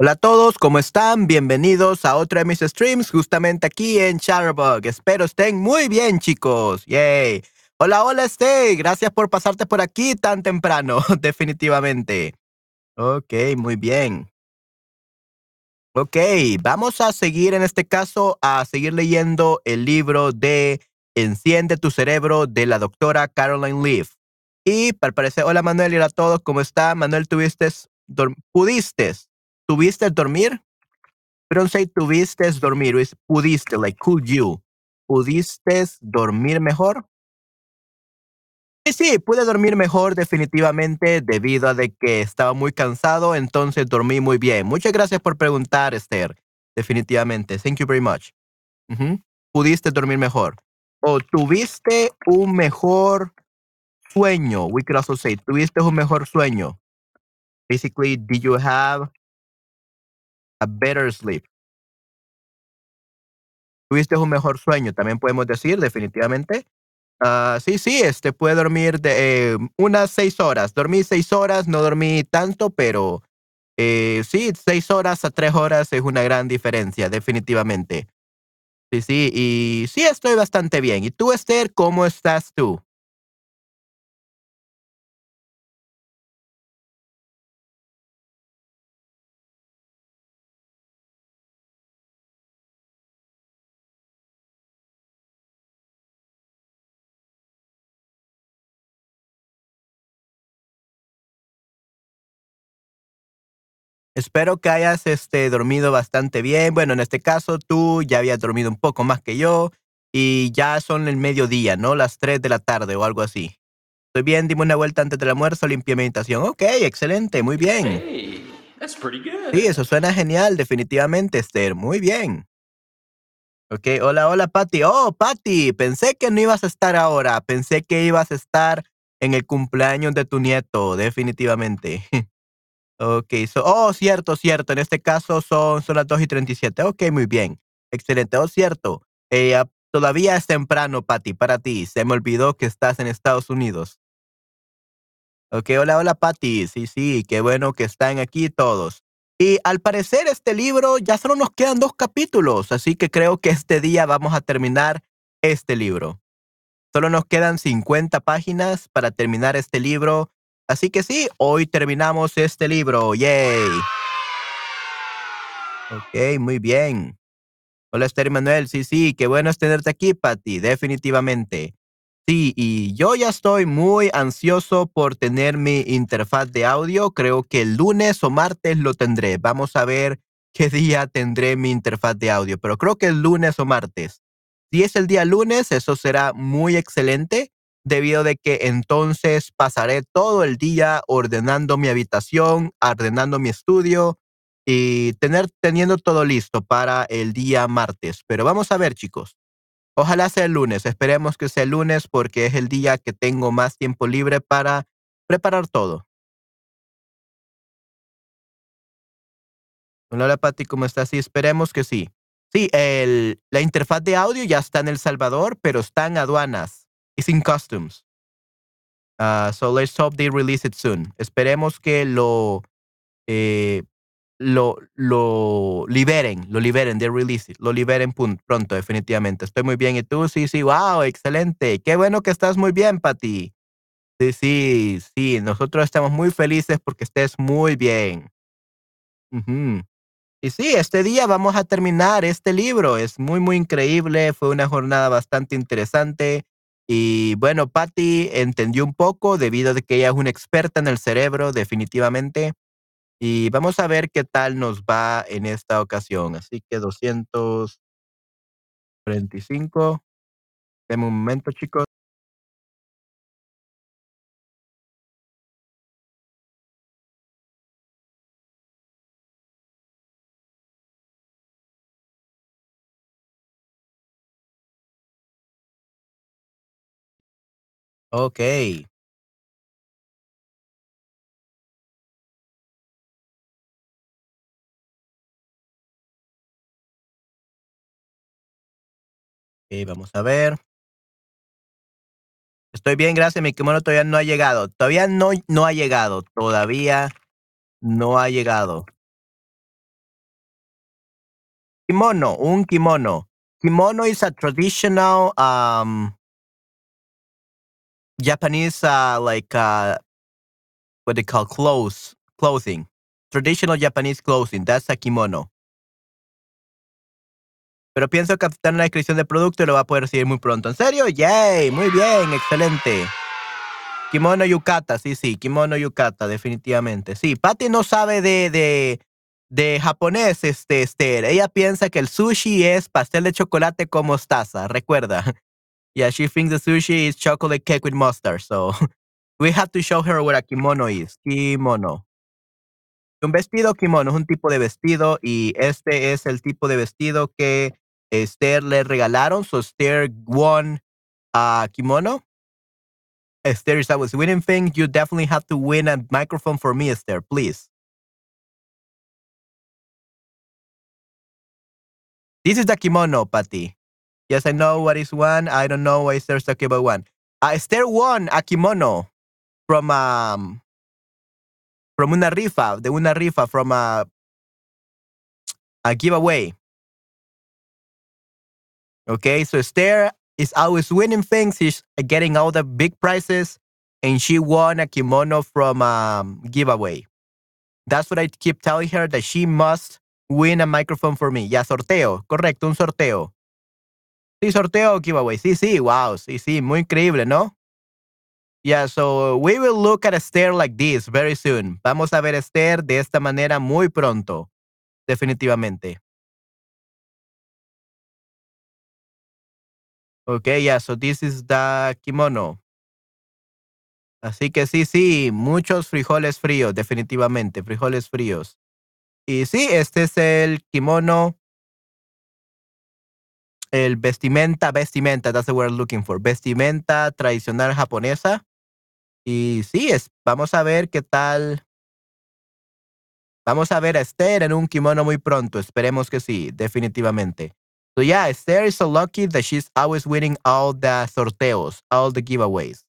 Hola a todos, ¿cómo están? Bienvenidos a otro de mis streams, justamente aquí en Chatterbug. Espero estén muy bien, chicos. Yay. Hola, hola, Stay. Gracias por pasarte por aquí tan temprano, definitivamente. Ok, muy bien. Ok, vamos a seguir en este caso a seguir leyendo el libro de Enciende tu cerebro de la doctora Caroline Leaf. Y para parecer, hola Manuel y hola a todos, ¿cómo está? Manuel, ¿tuviste, pudiste ¿Tuviste dormir? We don't say tuviste dormir, es pudiste, like could you. ¿Pudiste dormir mejor? Sí, sí, pude dormir mejor definitivamente debido a de que estaba muy cansado, entonces dormí muy bien. Muchas gracias por preguntar, Esther. Definitivamente. Thank you very much. Pudiste dormir mejor. O tuviste un mejor sueño. We could also say, tuviste un mejor sueño. Basically, did you have a better sleep. Tuviste un mejor sueño, también podemos decir, definitivamente. Uh, sí, sí, este puede dormir de eh, unas seis horas. Dormí seis horas, no dormí tanto, pero eh, sí, seis horas a tres horas es una gran diferencia, definitivamente. Sí, sí, y sí estoy bastante bien. ¿Y tú, Esther, cómo estás tú? Espero que hayas este, dormido bastante bien. Bueno, en este caso tú ya habías dormido un poco más que yo y ya son el mediodía, ¿no? Las 3 de la tarde o algo así. Estoy bien, dime una vuelta antes del almuerzo, limpia meditación. Ok, excelente, muy bien. Sí, eso suena genial, definitivamente, Esther. Muy bien. Ok, hola, hola, Patty. Oh, Patty, pensé que no ibas a estar ahora. Pensé que ibas a estar en el cumpleaños de tu nieto, definitivamente. Ok, so, oh, cierto, cierto. En este caso son, son las 2 y 37. Ok, muy bien. Excelente. Oh, cierto. Eh, ah, todavía es temprano, Patty, para ti. Se me olvidó que estás en Estados Unidos. Ok, hola, hola, Patty. Sí, sí, qué bueno que están aquí todos. Y al parecer este libro ya solo nos quedan dos capítulos, así que creo que este día vamos a terminar este libro. Solo nos quedan 50 páginas para terminar este libro Así que sí, hoy terminamos este libro. ¡Yay! Ok, muy bien. Hola, Esther Manuel. Sí, sí, qué bueno es tenerte aquí, Patty, definitivamente. Sí, y yo ya estoy muy ansioso por tener mi interfaz de audio. Creo que el lunes o martes lo tendré. Vamos a ver qué día tendré mi interfaz de audio, pero creo que el lunes o martes. Si es el día lunes, eso será muy excelente debido de que entonces pasaré todo el día ordenando mi habitación, ordenando mi estudio y tener, teniendo todo listo para el día martes. Pero vamos a ver, chicos. Ojalá sea el lunes. Esperemos que sea el lunes porque es el día que tengo más tiempo libre para preparar todo. Hola, Pati, ¿cómo estás? Sí, esperemos que sí. Sí, el, la interfaz de audio ya está en El Salvador, pero está en aduanas. It's in customs. Uh, so let's hope they release it soon. Esperemos que lo, eh, lo, lo liberen, lo liberen, they release it, lo liberen pronto, definitivamente. Estoy muy bien. ¿Y tú? Sí, sí, wow, excelente. Qué bueno que estás muy bien, Pati. Sí, sí, sí, nosotros estamos muy felices porque estés muy bien. Y sí, este día vamos a terminar este libro. Es muy, muy increíble. Fue una jornada bastante interesante. Y bueno, Patty entendió un poco debido a que ella es una experta en el cerebro, definitivamente. Y vamos a ver qué tal nos va en esta ocasión. Así que 235. Deme un momento, chicos. Ok. Ok, vamos a ver. Estoy bien, gracias. Mi kimono todavía no ha llegado. Todavía no, no ha llegado. Todavía no ha llegado. Kimono, un kimono. Kimono is a traditional um, Japanese, uh, like, uh, what they call clothes, clothing. Traditional Japanese clothing. That's a kimono. Pero pienso que está en la descripción del producto y lo va a poder recibir muy pronto. ¿En serio? ¡Yay! Muy bien, excelente. Kimono yukata, sí, sí, kimono yukata, definitivamente. Sí, Patty no sabe de, de, de japonés, este, Esther. Ella piensa que el sushi es pastel de chocolate con mostaza, recuerda. Yeah, she thinks the sushi is chocolate cake with mustard, so we have to show her what a kimono is. Kimono. Un vestido kimono es un tipo de vestido y este es el tipo de vestido que Esther le regalaron. So Esther won a kimono. Esther, if I was winning things, you definitely have to win a microphone for me, Esther, please. This is the kimono, Patty. Yes, I know what is one. I don't know why Esther's talking about one. Uh, Esther won a kimono from um from una rifa, de una rifa, from a, a giveaway. Okay, so Esther is always winning things. She's getting all the big prizes, and she won a kimono from a um, giveaway. That's what I keep telling her that she must win a microphone for me. Ya, sorteo, correcto, un sorteo. Sí, sorteo giveaway. Sí, sí, wow, sí, sí, muy increíble, ¿no? Yeah, so we will look at Esther like this very soon. Vamos a ver Esther de esta manera muy pronto, definitivamente. Okay, yeah, so this is the kimono. Así que sí, sí, muchos frijoles fríos, definitivamente, frijoles fríos. Y sí, este es el kimono, el vestimenta, vestimenta, that's the word I'm looking for, vestimenta tradicional japonesa. Y sí, es, vamos a ver qué tal. Vamos a ver a Esther en un kimono muy pronto, esperemos que sí, definitivamente. So yeah, Esther is so lucky that she's always winning all the sorteos, all the giveaways.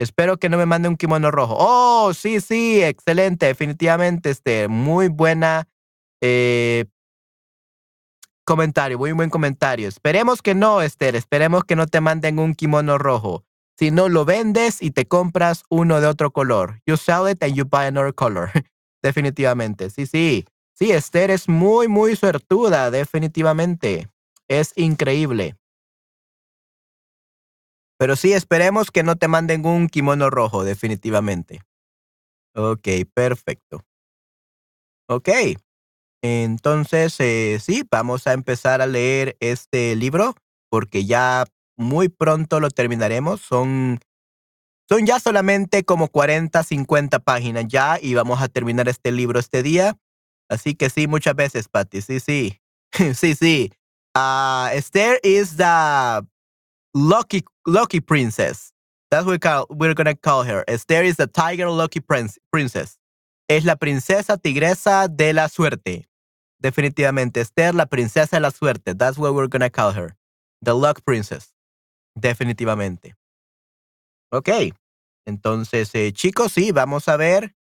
Espero que no me mande un kimono rojo. Oh, sí, sí, excelente, definitivamente, Esther. Muy buena eh, comentario, muy buen comentario. Esperemos que no, Esther. Esperemos que no te manden un kimono rojo. Si no, lo vendes y te compras uno de otro color. You sell it and you buy another color. definitivamente. Sí, sí. Sí, Esther es muy, muy suertuda, definitivamente. Es increíble. Pero sí, esperemos que no te manden un kimono rojo, definitivamente. Ok, perfecto. Ok. Entonces, eh, sí, vamos a empezar a leer este libro porque ya muy pronto lo terminaremos. Son, son ya solamente como 40, 50 páginas ya y vamos a terminar este libro este día. Así que sí, muchas veces, Patty. Sí, sí. sí, sí. Uh, Esther is the lucky lucky princess. That's what we call, we're gonna call her. Esther is the tiger lucky prince, princess. Es la princesa tigresa de la suerte. Definitivamente. Esther, la princesa de la suerte. That's what we're gonna call her. The luck princess. Definitivamente. Ok. Entonces, eh, chicos, sí, vamos a ver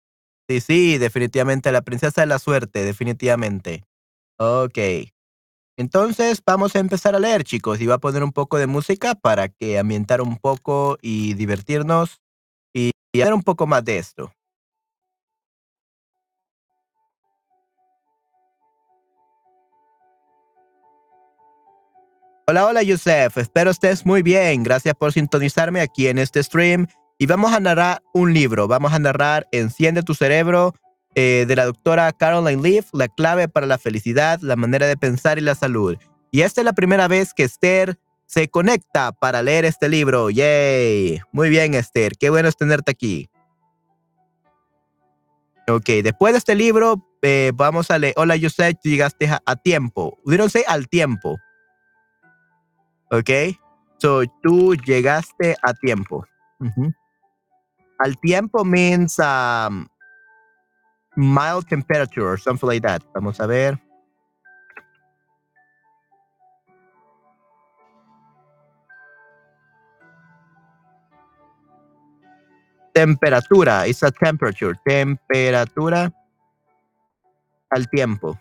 Sí, sí, definitivamente la princesa de la suerte, definitivamente. Ok. Entonces vamos a empezar a leer, chicos, y voy a poner un poco de música para que ambientar un poco y divertirnos y, y hacer un poco más de esto. Hola, hola, Yusef. Espero estés muy bien. Gracias por sintonizarme aquí en este stream y vamos a narrar un libro. Vamos a narrar Enciende tu cerebro eh, de la doctora Caroline Leaf, La clave para la felicidad, la manera de pensar y la salud. Y esta es la primera vez que Esther se conecta para leer este libro. ¡Yay! Muy bien, Esther. Qué bueno es tenerte aquí. Ok, después de este libro, eh, vamos a leer. Hola, tú llegaste a, tiempo. say al tiempo. Ok, so tú llegaste a tiempo. Al tiempo means um, mild temperature or something like that. Vamos a ver. Temperatura, it's a temperature. Temperatura al tiempo.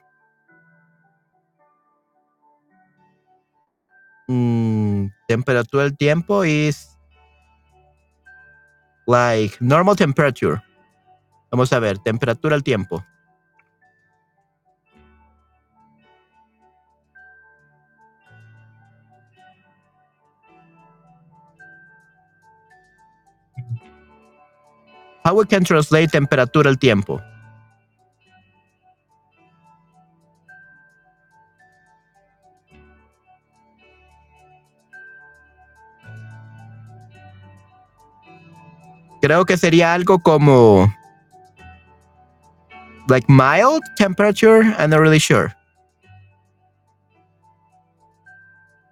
Mm, temperatura del tiempo is like normal temperature. Vamos a ver, temperatura del tiempo. How we can translate temperatura al tiempo? Creo que sería algo como like mild temperature. I'm not really sure.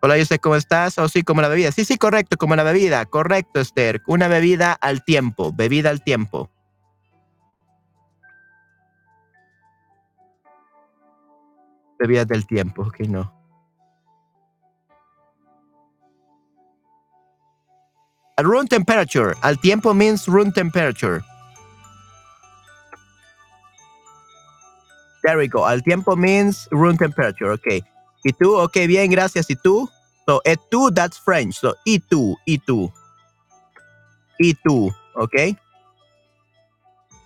Hola, yo sé cómo estás. O oh, sí, como la bebida. Sí, sí, correcto, como la bebida. Correcto, Esther. Una bebida al tiempo. Bebida al tiempo. Bebida del tiempo, ok, no. Room temperature. Al tiempo means room temperature. There we go. Al tiempo means room temperature. Ok. ¿Y tú? Ok, bien, gracias. ¿Y tú? So, et tú, that's French. So, y tú, y tú. Y tú, ok.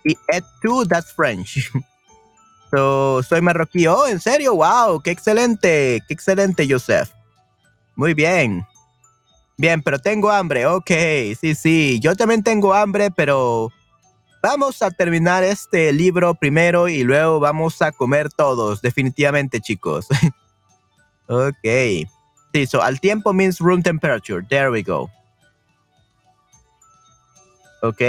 Y et tú, that's French. so, soy marroquí. Oh, ¿en serio? Wow, qué excelente. Qué excelente, Joseph. Muy bien. Bien, pero tengo hambre. Ok, sí, sí. Yo también tengo hambre, pero vamos a terminar este libro primero y luego vamos a comer todos, definitivamente, chicos. ok. Sí, so al tiempo means room temperature. There we go. Ok.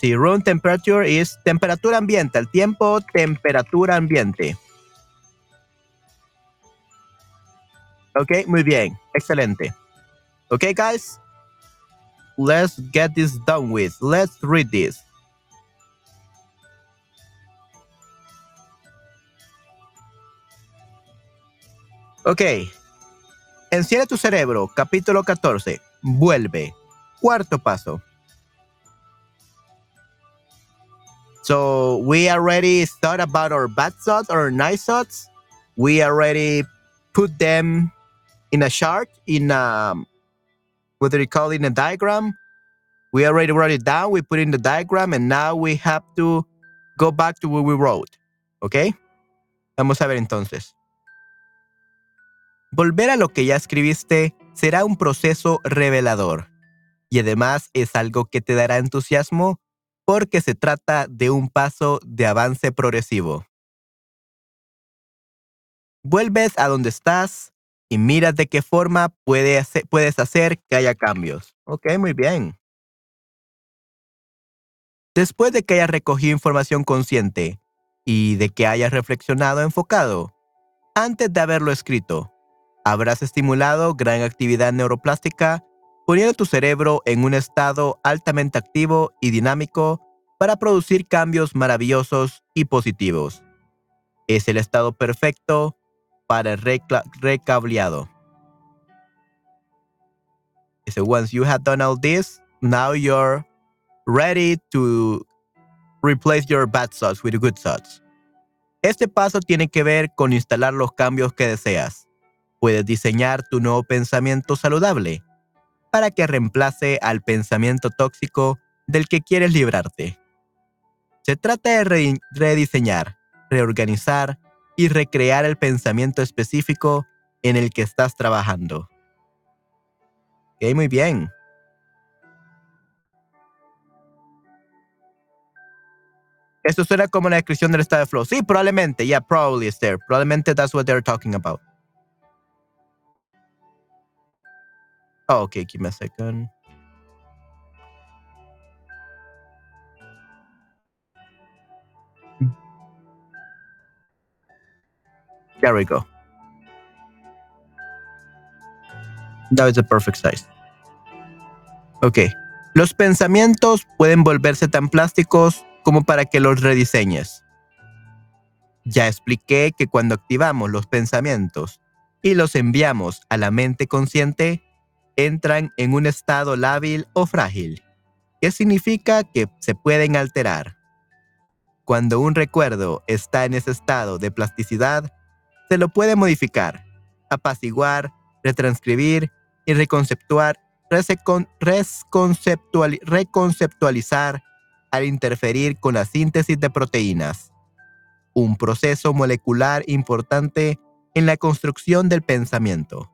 Sí, room temperature is temperatura ambiente. Al tiempo, temperatura ambiente. Ok, muy bien. Excelente. Ok, guys. Let's get this done with. Let's read this. Ok. Enciende tu cerebro. Capítulo 14. Vuelve. Cuarto paso. So we already thought about our bad thoughts or nice thoughts. We already put them in a chart, in a, what do you call it, in a diagram. We already wrote it down. We put in the diagram and now we have to go back to what we wrote. ¿Ok? Vamos a ver entonces. Volver a lo que ya escribiste será un proceso revelador y además es algo que te dará entusiasmo porque se trata de un paso de avance progresivo. Vuelves a donde estás y miras de qué forma puedes hacer que haya cambios. Ok, muy bien. Después de que hayas recogido información consciente y de que hayas reflexionado enfocado, antes de haberlo escrito, habrás estimulado gran actividad neuroplástica, poniendo tu cerebro en un estado altamente activo y dinámico para producir cambios maravillosos y positivos. Es el estado perfecto para el recableado. Once you have done all this, now you're ready to replace your bad thoughts with good thoughts. Este paso tiene que ver con instalar los cambios que deseas puedes diseñar tu nuevo pensamiento saludable para que reemplace al pensamiento tóxico del que quieres librarte. Se trata de rediseñar, reorganizar y recrear el pensamiento específico en el que estás trabajando. Ok, muy bien. Esto suena como la descripción del estado de flow. Sí, probablemente. Yeah, probably, Esther. Probablemente that's what they're talking about. Oh, okay, give me a second. There we go. That is a perfect size. Ok. Los pensamientos pueden volverse tan plásticos como para que los rediseñes. Ya expliqué que cuando activamos los pensamientos y los enviamos a la mente consciente, entran en un estado lábil o frágil, que significa que se pueden alterar. Cuando un recuerdo está en ese estado de plasticidad, se lo puede modificar, apaciguar, retranscribir y reconceptuar, reconceptualizar al interferir con la síntesis de proteínas, un proceso molecular importante en la construcción del pensamiento.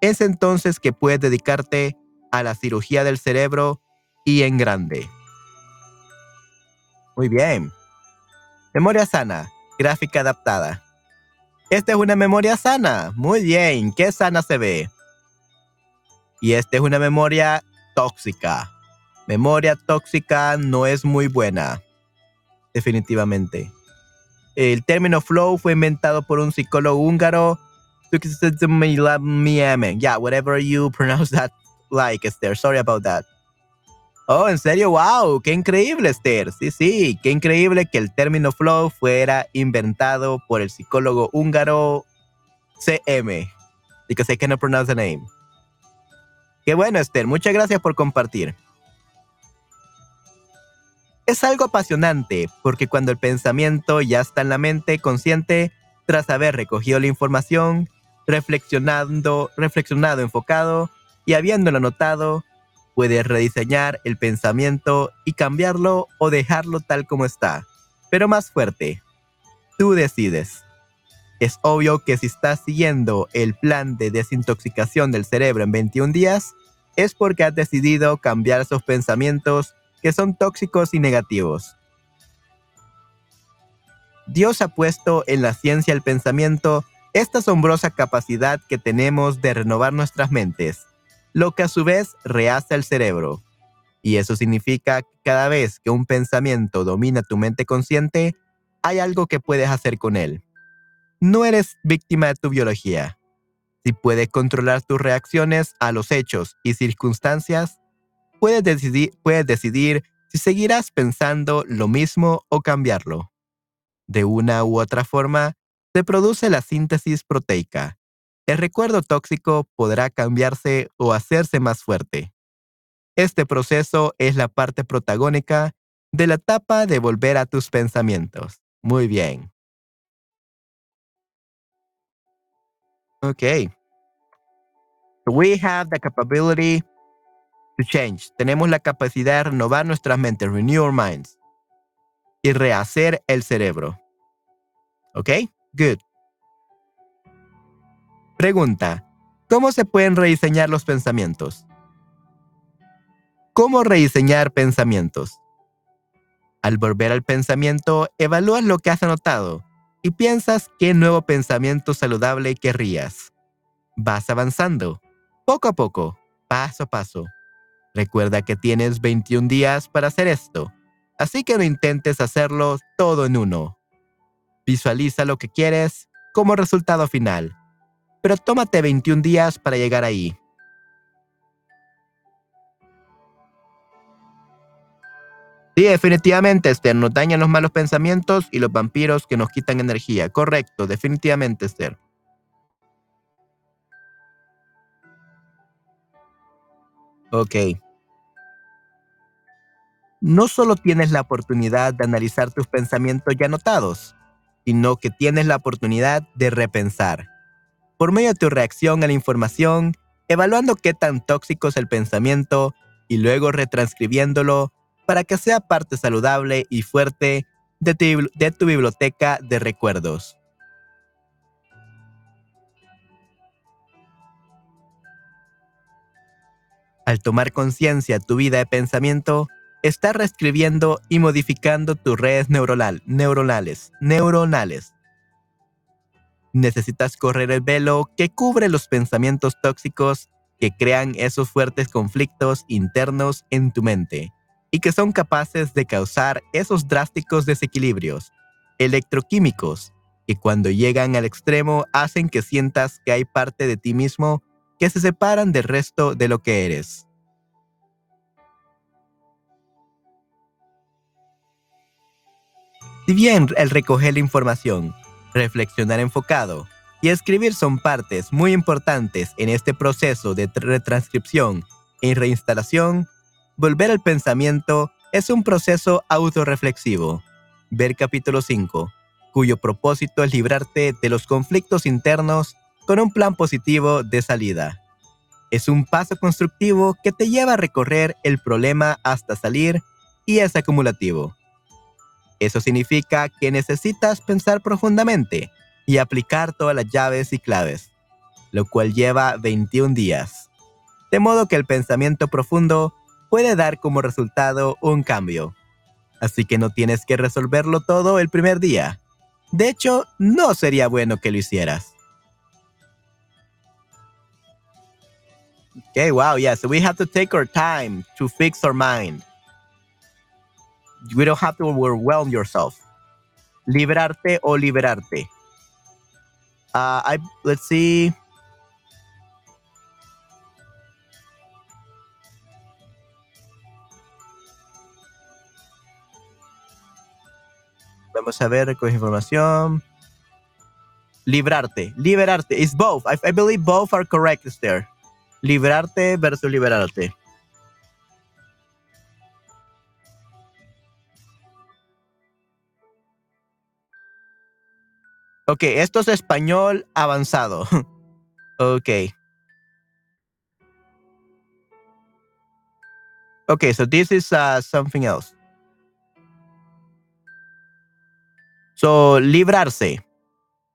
Es entonces que puedes dedicarte a la cirugía del cerebro y en grande. Muy bien. Memoria sana, gráfica adaptada. Esta es una memoria sana. Muy bien, qué sana se ve. Y esta es una memoria tóxica. Memoria tóxica no es muy buena. Definitivamente. El término flow fue inventado por un psicólogo húngaro. Yeah, whatever you pronounce that like, Esther. Sorry about that. Oh, en serio, wow, qué increíble, Esther. Sí, sí, qué increíble que el término flow fuera inventado por el psicólogo húngaro CM. Because I cannot pronounce the name. Qué bueno, Esther. Muchas gracias por compartir. Es algo apasionante porque cuando el pensamiento ya está en la mente consciente, tras haber recogido la información, reflexionando, reflexionado, enfocado y habiéndolo anotado, puedes rediseñar el pensamiento y cambiarlo o dejarlo tal como está, pero más fuerte. Tú decides. Es obvio que si estás siguiendo el plan de desintoxicación del cerebro en 21 días, es porque has decidido cambiar esos pensamientos que son tóxicos y negativos. Dios ha puesto en la ciencia el pensamiento esta asombrosa capacidad que tenemos de renovar nuestras mentes, lo que a su vez rehace el cerebro. Y eso significa que cada vez que un pensamiento domina tu mente consciente, hay algo que puedes hacer con él. No eres víctima de tu biología. Si puedes controlar tus reacciones a los hechos y circunstancias, puedes decidir, puedes decidir si seguirás pensando lo mismo o cambiarlo. De una u otra forma, se produce la síntesis proteica. El recuerdo tóxico podrá cambiarse o hacerse más fuerte. Este proceso es la parte protagónica de la etapa de volver a tus pensamientos. Muy bien. Okay. We have the capability to change. Tenemos la capacidad de renovar nuestras mentes, renew our minds, y rehacer el cerebro. ¿Ok? Good. Pregunta. ¿Cómo se pueden rediseñar los pensamientos? ¿Cómo rediseñar pensamientos? Al volver al pensamiento, evalúas lo que has anotado y piensas qué nuevo pensamiento saludable querrías. Vas avanzando, poco a poco, paso a paso. Recuerda que tienes 21 días para hacer esto, así que no intentes hacerlo todo en uno. Visualiza lo que quieres como resultado final, pero tómate 21 días para llegar ahí. Sí, definitivamente, Esther. Nos dañan los malos pensamientos y los vampiros que nos quitan energía. Correcto, definitivamente, Esther. Ok. No solo tienes la oportunidad de analizar tus pensamientos ya anotados, sino que tienes la oportunidad de repensar. Por medio de tu reacción a la información, evaluando qué tan tóxico es el pensamiento y luego retranscribiéndolo para que sea parte saludable y fuerte de tu, biblioteca de recuerdos. Al tomar conciencia tu vida de pensamiento, estás reescribiendo y modificando tus redes neuronales, neuronales. Necesitas correr el velo que cubre los pensamientos tóxicos que crean esos fuertes conflictos internos en tu mente y que son capaces de causar esos drásticos desequilibrios electroquímicos que cuando llegan al extremo hacen que sientas que hay parte de ti mismo que se separan del resto de lo que eres. Si bien el recoger la información, reflexionar enfocado y escribir son partes muy importantes en este proceso de retranscripción y reinstalación, Volver al pensamiento es un proceso autorreflexivo. Ver capítulo 5, cuyo propósito es librarte de los conflictos internos con un plan positivo de salida. Es un paso constructivo que te lleva a recorrer el problema hasta salir y es acumulativo. Eso significa que necesitas pensar profundamente y aplicar todas las llaves y claves, lo cual lleva 21 días. De modo que el pensamiento profundo puede dar como resultado un cambio. Así que no tienes que resolverlo todo el primer día. De hecho, no sería bueno que lo hicieras. Okay, wow, yeah. So we have to take our time to fix our mind. We don't have to overwhelm yourself. Liberarte o liberarte. Uh, I let's see. Vamos a ver, recoge información. Librarte, liberarte. It's both. I, I believe both are correct, there. Librarte versus liberarte. Ok, esto es español avanzado. ok. Okay, so this is uh, something else. So, librarse.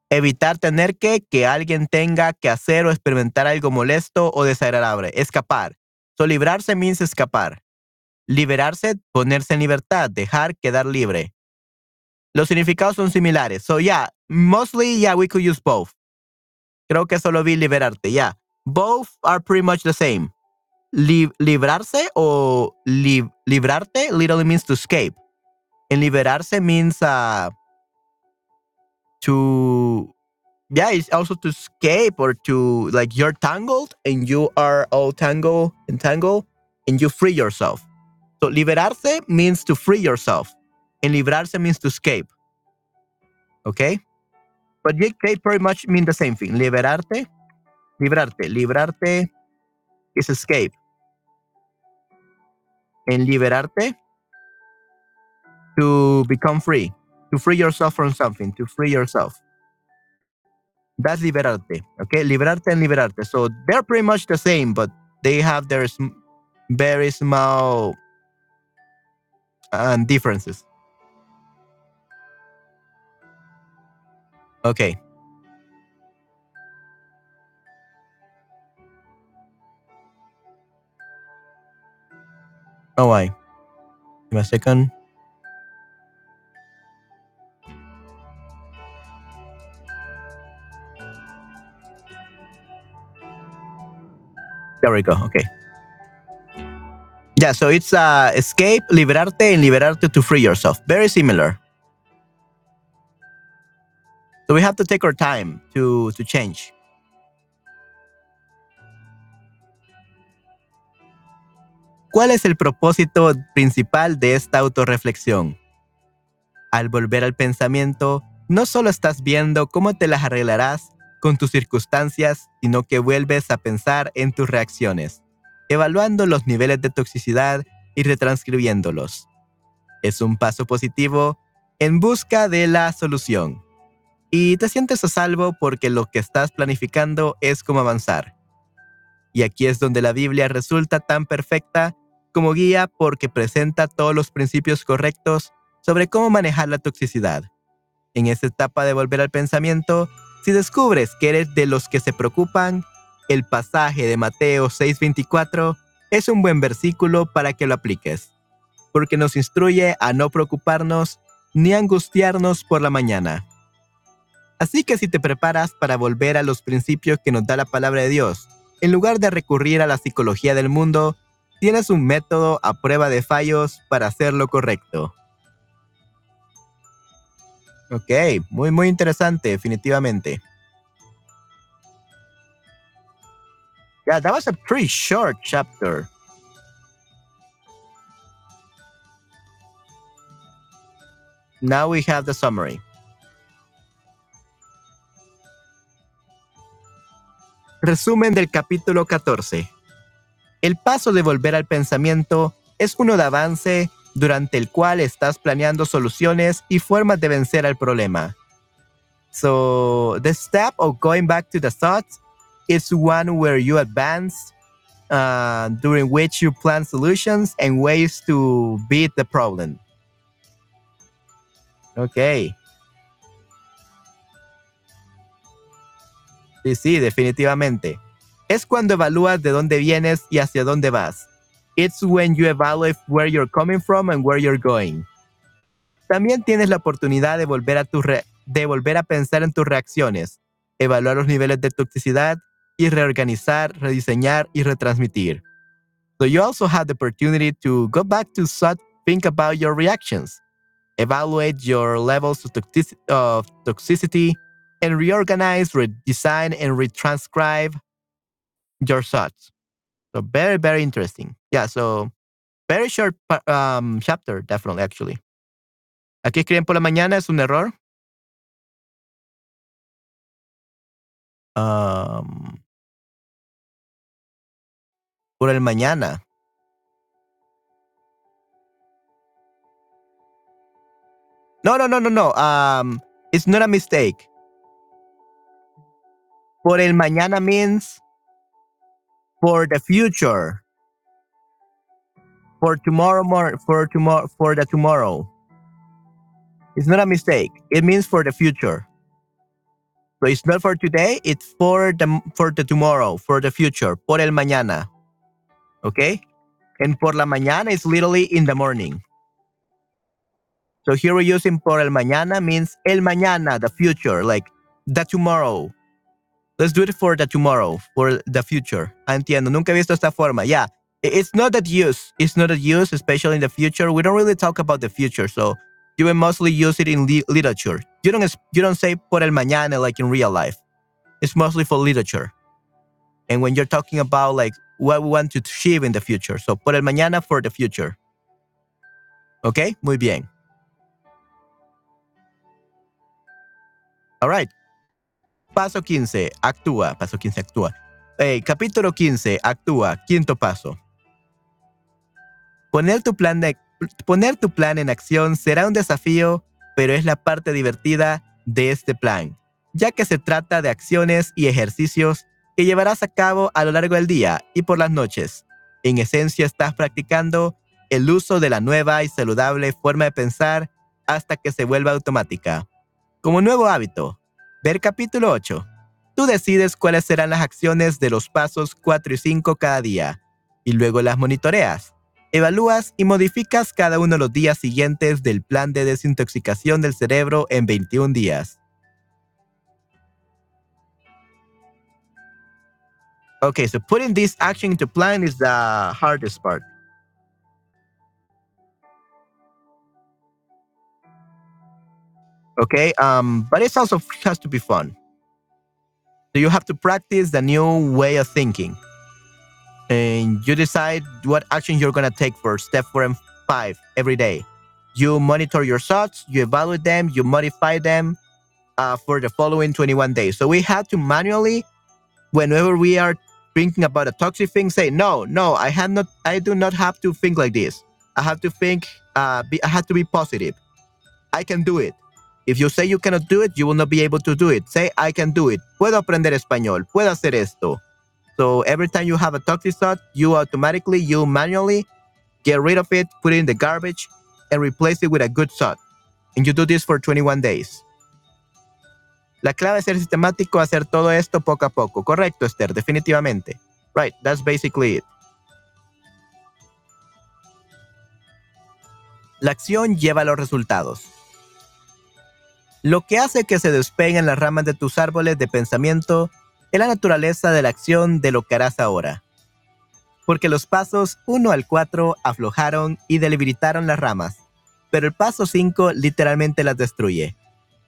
Evitar tener que que alguien tenga que hacer o experimentar algo molesto o desagradable. Escapar. So, librarse means escapar. Liberarse, ponerse en libertad, dejar, quedar libre. Los significados son similares. So, yeah, mostly, yeah, we could use both. Creo que solo vi liberarte, yeah. Both are pretty much the same. librarse o librarte literally means to escape. And liberarse means uh, to, yeah, it's also to escape or to, like, you're tangled and you are all tangled, entangled, and you free yourself. So, liberarse means to free yourself. And librarse means to escape. Okay? But they pretty much mean the same thing. Liberarte, librarte. Librarte is escape. And liberarte, to become free. To free yourself from something. To free yourself. That's liberarte. Okay? Liberarte and liberarte. So they're pretty much the same, but they have their very small um, differences. Okay. Oh, why? Give me a second. There we go. Okay. Yeah, so it's uh, escape, liberarte, and liberarte to free yourself. Very similar. So we have to take our time to, change. ¿Cuál es el propósito principal de esta autorreflexión? Al volver al pensamiento, no solo estás viendo cómo te las arreglarás con tus circunstancias, sino que vuelves a pensar en tus reacciones, evaluando los niveles de toxicidad y retranscribiéndolos. Es un paso positivo en busca de la solución y te sientes a salvo porque lo que estás planificando es cómo avanzar. Y aquí es donde la Biblia resulta tan perfecta como guía porque presenta todos los principios correctos sobre cómo manejar la toxicidad. En esta etapa de volver al pensamiento, si descubres que eres de los que se preocupan, el pasaje de Mateo 6:24 es un buen versículo para que lo apliques, porque nos instruye a no preocuparnos ni angustiarnos por la mañana Así que si te preparas para volver a los principios que nos da la palabra de Dios, en lugar de recurrir a la psicología del mundo, tienes un método a prueba de fallos para hacer lo correcto. Ok, muy muy interesante, definitivamente. Yeah, that was a pretty short chapter. Now we have the summary. Resumen del capítulo 14. El paso de volver al pensamiento es uno de avance durante el cual estás planeando soluciones y formas de vencer al problema. So the step of going back to the thoughts is one where you advance, uh, during which you plan solutions and ways to beat the problem. Ok. Sí, sí, definitivamente. Es cuando evalúas de dónde vienes y hacia dónde vas. It's when you evaluate where you're coming from and where you're going. También tienes la oportunidad de volver a, tu de volver a pensar en tus reacciones, evaluar los niveles de toxicidad y reorganizar, rediseñar y retransmitir. So you also have the opportunity to go back to think about your reactions, evaluate your levels of, of toxicity, and reorganize, redesign, and retranscribe your thoughts. So very, very interesting. Yeah, so very short um, chapter, definitely, actually. Aquí escriben por la mañana, es un error. Um, por el mañana. No, no, no, no, no. Um, it's not a mistake. Por el mañana means for the future. For tomorrow for tomorrow for the tomorrow. It's not a mistake. It means for the future. So it's not for today, it's for the for the tomorrow, for the future, por el mañana. Okay? And por la mañana is literally in the morning. So here we're using por el mañana means el mañana, the future, like the tomorrow. Let's do it for the tomorrow, for the future. Ah, entiendo, nunca he visto esta forma. Yeah, it's not that use. It's not that use, especially in the future. We don't really talk about the future, so you will mostly use it in li literature. You don't you don't say por el mañana like in real life. It's mostly for literature. And when you're talking about like what we want to achieve in the future, so por el mañana for the future. Okay, muy bien. All right. Paso 15, actúa. Paso 15, actúa. Capítulo 15, actúa. Quinto paso. Poner tu, plan de, poner tu plan en acción será un desafío, pero es la parte divertida de este plan, ya que se trata de acciones y ejercicios que llevarás a cabo a lo largo del día y por las noches. En esencia estás practicando el uso de la nueva y saludable forma de pensar hasta que se vuelva automática. Como nuevo hábito, Ver capítulo 8. Tú decides cuáles serán las acciones de los pasos 4 y 5 cada día, y luego las monitoreas. Evalúas y modificas cada uno de los días siguientes del plan de desintoxicación del cerebro en 21 días. Okay, so putting this action into plan is the hardest part. Okay, um, but it also has to be fun. So you have to practice the new way of thinking. And you decide what action you're gonna take for step four and five every day. You monitor your thoughts, you evaluate them, you modify them uh, for the following 21 days. So we have to manually, whenever we are thinking about a toxic thing, say no, no, I have not, I do not have to think like this. I have to think, uh, be, I have to be positive. I can do it. If you say you cannot do it, you will not be able to do it. Say, I can do it. Puedo aprender español. Puedo hacer esto. So every time you have a toxic thought, you automatically, you manually get rid of it, put it in the garbage, and replace it with a good thought. And you do this for 21 days. La clave es ser sistemático, hacer todo esto poco a poco. Correcto, Esther, definitivamente. Right, that's basically it. La acción lleva a los resultados lo que hace que se despeguen las ramas de tus árboles de pensamiento es la naturaleza de la acción de lo que harás ahora. Porque los pasos 1 al 4 aflojaron y debilitaron las ramas, pero el paso 5 literalmente las destruye.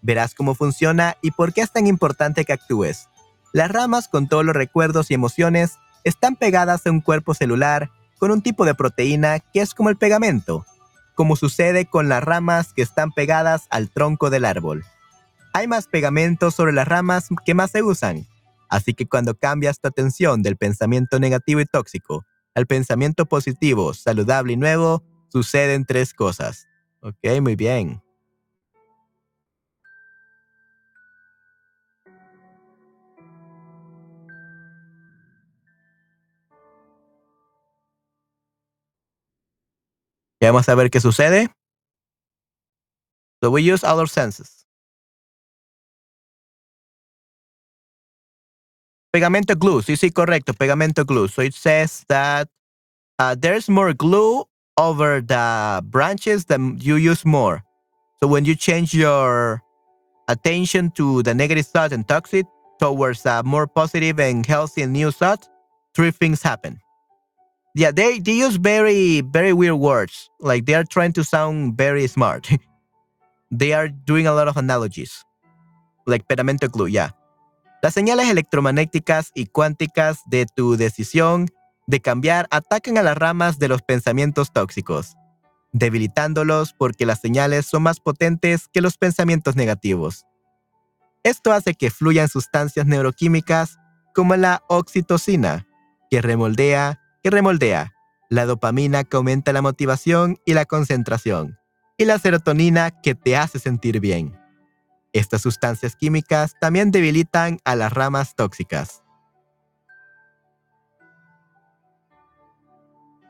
Verás cómo funciona y por qué es tan importante que actúes. Las ramas con todos los recuerdos y emociones están pegadas a un cuerpo celular con un tipo de proteína que es como el pegamento, como sucede con las ramas que están pegadas al tronco del árbol. Hay más pegamentos sobre las ramas que más se usan, así que cuando cambias tu atención del pensamiento negativo y tóxico al pensamiento positivo, saludable y nuevo, suceden tres cosas. Ok, muy bien. Y vamos a ver qué sucede. So we use other senses. Pegamento glue. Sí, sí, correcto. Pegamento glue. So it says that uh, there's more glue over the branches than you use more. So when you change your attention to the negative thought and toxic towards a more positive and healthy and new thought, three things happen. Yeah, they, they use very, very weird words. Like they are trying to sound very smart. they are doing a lot of analogies. Like pegamento glue, yeah. Las señales electromagnéticas y cuánticas de tu decisión de cambiar atacan a las ramas de los pensamientos tóxicos, debilitándolos porque las señales son más potentes que los pensamientos negativos. Esto hace que fluyan sustancias neuroquímicas como la oxitocina, que remoldea, que remoldea, la dopamina que aumenta la motivación y la concentración, y la serotonina que te hace sentir bien. Estas sustancias químicas también debilitan a las ramas tóxicas.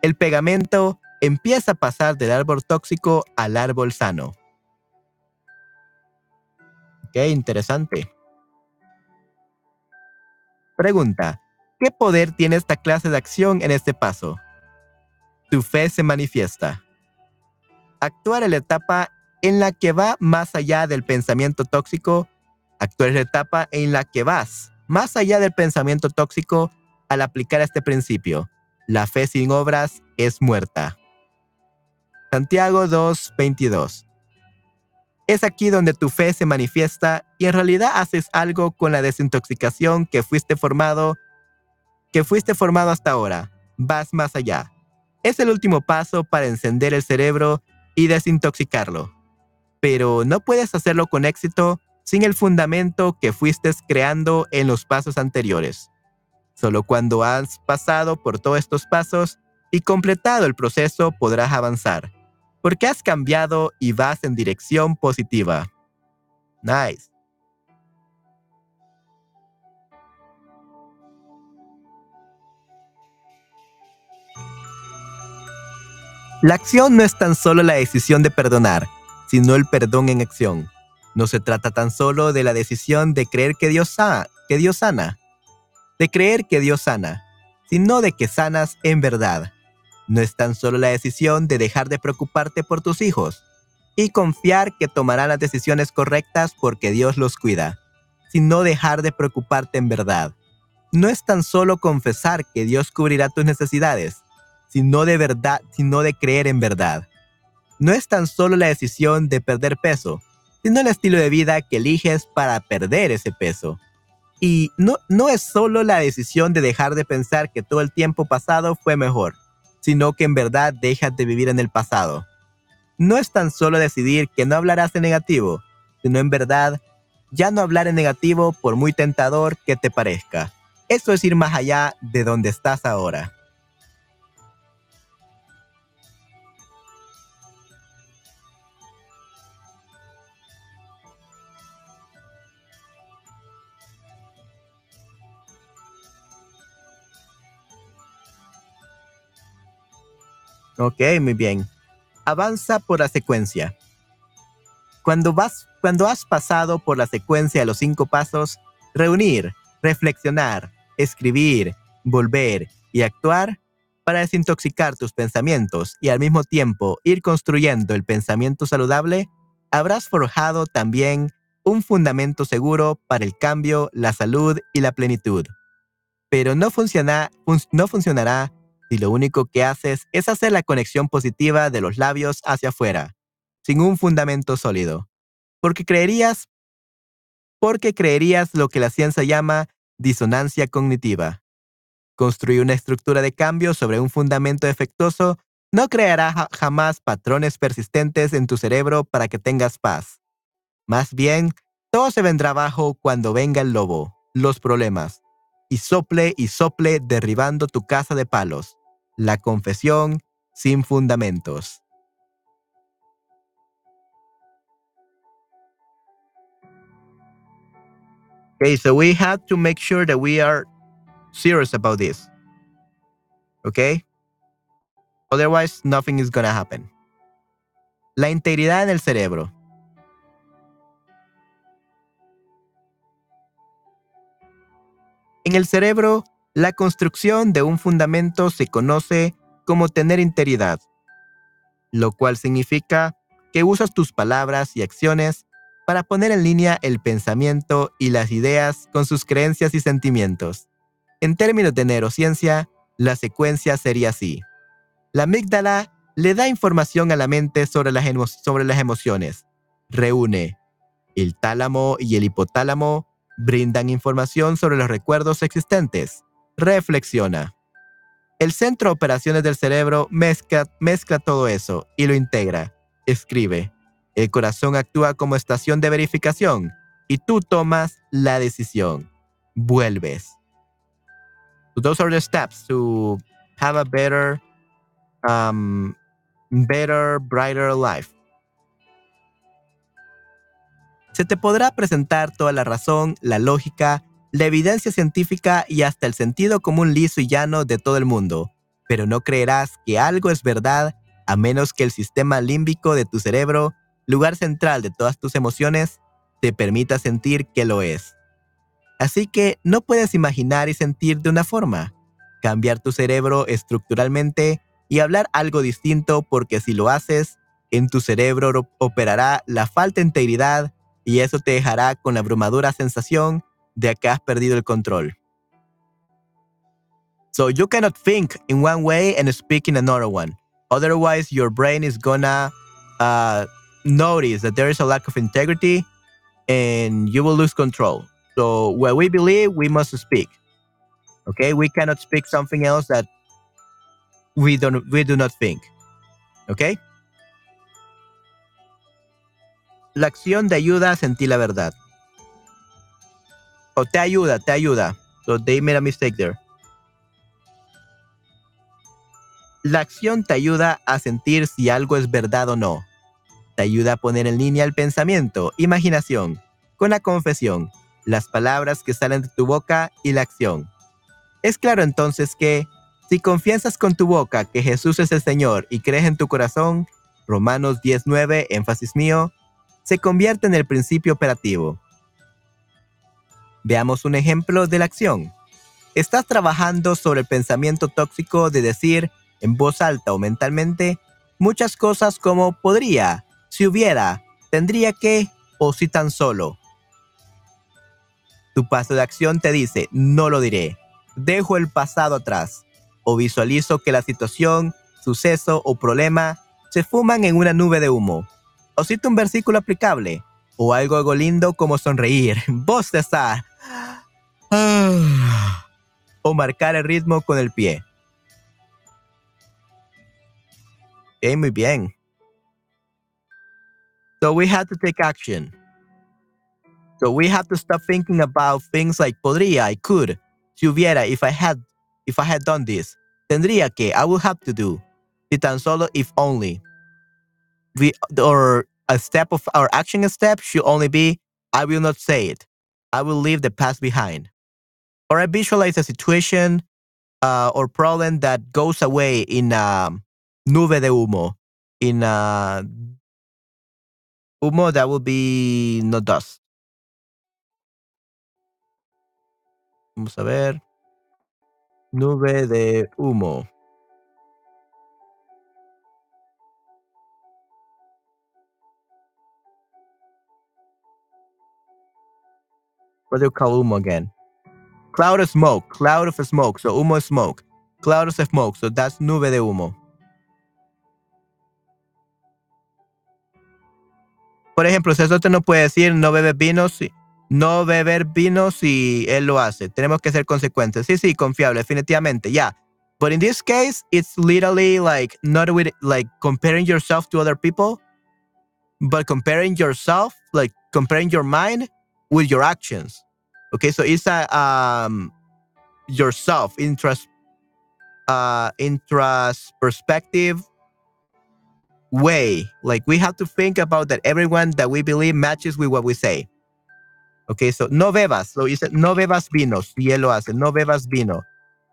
El pegamento empieza a pasar del árbol tóxico al árbol sano. Qué interesante. Pregunta. ¿Qué poder tiene esta clase de acción en este paso? Tu fe se manifiesta. Actuar en la etapa en la que va más allá del pensamiento tóxico. Actuar en la etapa en la que vas más allá del pensamiento tóxico al aplicar este principio. La fe sin obras es muerta. Santiago 2:22. Es aquí donde tu fe se manifiesta y en realidad haces algo con la desintoxicación que fuiste formado que fuiste formado hasta ahora. Vas más allá. Es el último paso para encender el cerebro y desintoxicarlo. Pero no puedes hacerlo con éxito sin el fundamento que fuiste creando en los pasos anteriores. Solo cuando has pasado por todos estos pasos y completado el proceso podrás avanzar, porque has cambiado y vas en dirección positiva. Nice. La acción no es tan solo la decisión de perdonar, sino el perdón en acción. No se trata tan solo de la decisión de creer que Dios, sana, que Dios sana, de creer que Dios sana, sino de que sanas en verdad. No es tan solo la decisión de dejar de preocuparte por tus hijos y confiar que tomarán las decisiones correctas porque Dios los cuida, sino dejar de preocuparte en verdad. No es tan solo confesar que Dios cubrirá tus necesidades, sino de verdad, sino de creer en verdad. No es tan solo la decisión de perder peso, sino el estilo de vida que eliges para perder ese peso. Y no, no es solo la decisión de dejar de pensar que todo el tiempo pasado fue mejor, sino que en verdad dejas de vivir en el pasado. No es tan solo decidir que no hablarás de negativo, sino en verdad ya no hablar en negativo por muy tentador que te parezca. Eso es ir más allá de donde estás ahora. Ok, muy bien. Avanza por la secuencia. Cuando, vas, cuando has pasado por la secuencia de los cinco pasos, reunir, reflexionar, escribir, volver y actuar para desintoxicar tus pensamientos y al mismo tiempo ir construyendo el pensamiento saludable, habrás forjado también un fundamento seguro para el cambio, la salud y la plenitud. Pero no, funciona, no funcionará si lo único que haces es hacer la conexión positiva de los labios hacia afuera, sin un fundamento sólido. Porque creerías, porque creerías lo que la ciencia llama disonancia cognitiva. Construir una estructura de cambio sobre un fundamento defectuoso no creará jamás patrones persistentes en tu cerebro para que tengas paz. Más bien, todo se vendrá abajo cuando venga el lobo, los problemas, y sople y sople derribando tu casa de palos, la confesión sin fundamentos. Okay, so we have to make sure that we are serious about this. Okay? Otherwise, nothing is to happen. La integridad en el cerebro. En el cerebro, la construcción de un fundamento se conoce como tener integridad, lo cual significa que usas tus palabras y acciones para poner en línea el pensamiento y las ideas con sus creencias y sentimientos. En términos de neurociencia, la secuencia sería así. La amígdala le da información a la mente sobre las, sobre las emociones. Reúne. El tálamo y el hipotálamo brindan información sobre los recuerdos existentes. Reflexiona. El centro de operaciones del cerebro mezcla, mezcla todo eso y lo integra. Escribe. El corazón actúa como estación de verificación y tú tomas la decisión. Vuelves. Those are the steps to have a better, um, better, brighter life. Se te podrá presentar toda la razón, la lógica, la evidencia científica y hasta el sentido común liso y llano de todo el mundo, pero no creerás que algo es verdad a menos que el sistema límbico de tu cerebro lugar central de todas tus emociones, te permita sentir que lo es. Así que no puedes imaginar y sentir de una forma, cambiar tu cerebro estructuralmente y hablar algo distinto porque si lo haces, en tu cerebro operará la falta de integridad y eso te dejará con la abrumadora sensación de que has perdido el control. So you cannot think in one way and speak in another one. Otherwise, your brain is gonna uh, notice that there is a lack of integrity and you will lose control. So what we believe, we must speak. Okay, we cannot speak something else that we don't we do not think. Okay? La acción te ayuda a sentir la verdad. O te ayuda, te ayuda. So they made a mistake there. La acción te ayuda a sentir si algo es verdad o no te ayuda a poner en línea el pensamiento, imaginación, con la confesión, las palabras que salen de tu boca y la acción. Es claro entonces que, si confiesas con tu boca que Jesús es el Señor y crees en tu corazón, Romanos 19, énfasis mío, se convierte en el principio operativo. Veamos un ejemplo de la acción. Estás trabajando sobre el pensamiento tóxico de decir, en voz alta o mentalmente, muchas cosas como podría, si hubiera, tendría que o si tan solo. Tu paso de acción te dice, no lo diré, dejo el pasado atrás, o visualizo que la situación, suceso o problema se fuman en una nube de humo. O cito un versículo aplicable, o algo, algo lindo como sonreír, bostezar, o marcar el ritmo con el pie. Ok, muy bien. So we had to take action. So we have to stop thinking about things like podría, I could, si hubiera, if I had, if I had done this, tendría que, I would have to do, si tan solo, if only. We, or a step of our action step should only be, I will not say it. I will leave the past behind. Or I visualize a situation uh, or problem that goes away in a nube de humo, in a Humo, that will be no dust. Vamos a ver. Nube de humo. What do you call humo again? Cloud of smoke. Cloud of smoke. So humo is smoke. Cloud of smoke. So that's nube de humo. Por ejemplo, sacerdote no puede decir no beber vino si no beber vino si él lo hace. Tenemos que ser consecuentes. Sí, sí, confiable, definitivamente. Yeah. But in this case, it's literally like not with like comparing yourself to other people, but comparing yourself, like comparing your mind with your actions. Okay, so it's a um yourself interest uh interest perspective way. Like we have to think about that everyone that we believe matches with what we say. Okay, so no bebas. So you said no bebas él lo hace. No bebas vino.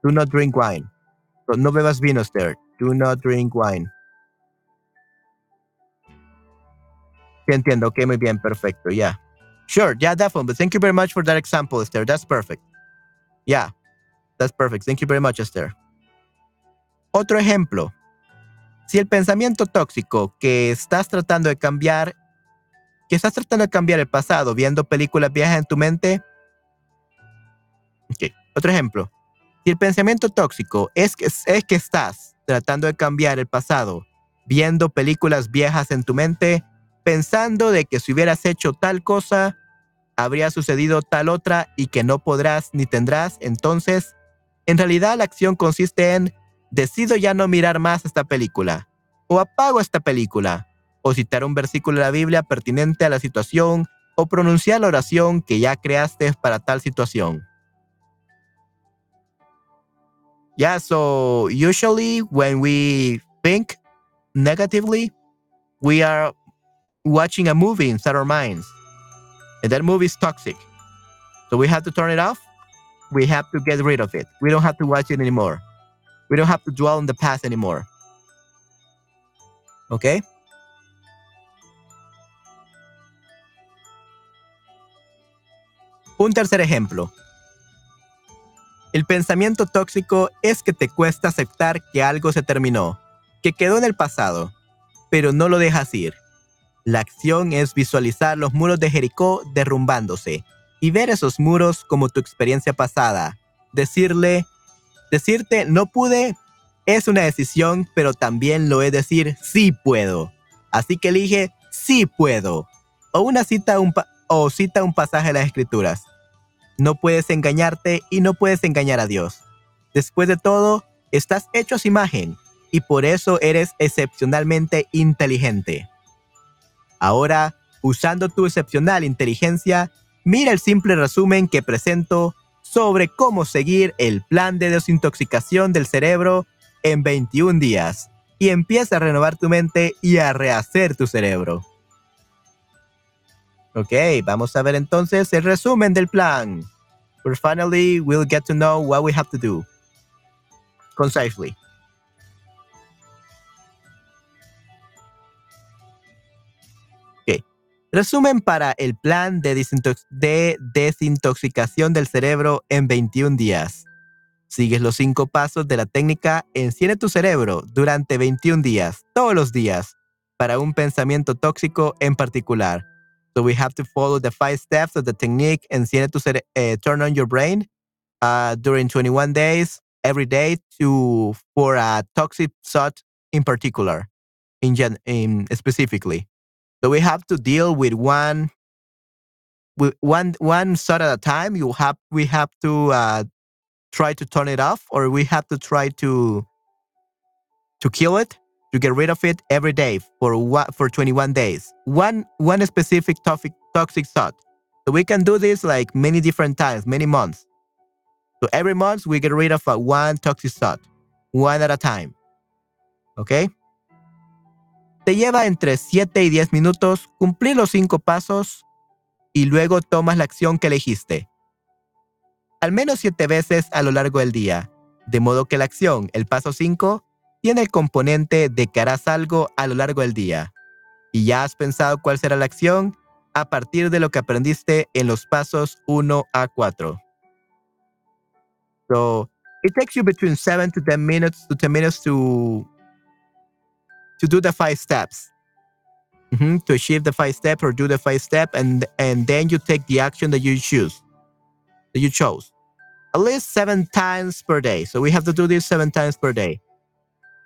Do not drink wine. So no bebas vinos there. Do not drink wine. Entiendo. Ok, muy bien, perfecto. Yeah. Sure, yeah, definitely. Thank you very much for that example, Esther. That's perfect. Yeah, that's perfect. Thank you very much, Esther. Otro ejemplo. Si el pensamiento tóxico que estás tratando de cambiar, que estás tratando de cambiar el pasado viendo películas viejas en tu mente. Ok, otro ejemplo. Si el pensamiento tóxico es que, es que estás tratando de cambiar el pasado viendo películas viejas en tu mente, pensando de que si hubieras hecho tal cosa, habría sucedido tal otra y que no podrás ni tendrás, entonces, en realidad la acción consiste en decido ya no mirar más esta película, o apago esta película, o citar un versículo de la Biblia pertinente a la situación, o pronunciar la oración que ya creaste para tal situación. Yeah, so usually when we think negatively, we are watching a movie inside our minds. And that movie is toxic. So we have to turn it off. We have to get rid of it. We don't have to watch it anymore. We don't have to dwell on the past anymore. ¿Ok? Un tercer ejemplo. El pensamiento tóxico es que te cuesta aceptar que algo se terminó, que quedó en el pasado, pero no lo dejas ir. La acción es visualizar los muros de Jericó derrumbándose y ver esos muros como tu experiencia pasada. Decirle, Decirte no pude es una decisión, pero también lo es decir sí puedo. Así que elige sí puedo. O una cita un o cita un pasaje de las escrituras. No puedes engañarte y no puedes engañar a Dios. Después de todo, estás hecho a su imagen y por eso eres excepcionalmente inteligente. Ahora, usando tu excepcional inteligencia, mira el simple resumen que presento sobre cómo seguir el plan de desintoxicación del cerebro en 21 días y empieza a renovar tu mente y a rehacer tu cerebro. Ok, vamos a ver entonces el resumen del plan. But finally, we'll get to know what we have to do concisely. Resumen para el plan de, desintoxicación del cerebro en 21 días. Sigues los cinco pasos de la técnica Enciende tu cerebro durante 21 días, todos los días, para un pensamiento tóxico en particular. So we have to follow the five steps of the technique Enciende tu cerebro, uh, turn on your brain uh, during 21 days, every day, to for a toxic thought in particular, in, in specifically. So we have to deal with one with one one shot at a time. You have we have to uh, try to turn it off, or we have to try to to kill it to get rid of it every day for what for 21 days. One one specific toxic toxic thought. So we can do this like many different times, many months. So every month we get rid of a one toxic thought, one at a time. Okay. Te lleva entre 7 y 10 minutos cumplir los 5 pasos y luego tomas la acción que elegiste. Al menos 7 veces a lo largo del día, de modo que la acción, el paso 5, tiene el componente de que harás algo a lo largo del día. ¿Y ya has pensado cuál será la acción? A partir de lo que aprendiste en los pasos 1 a 4. So, it takes you between 7 to 10 minutes to 10 minutes to to do the five steps. Mm-hmm, to achieve the five step or do the five step and and then you take the action that you choose that you chose. At least seven times per day. So we have to do this seven times per day.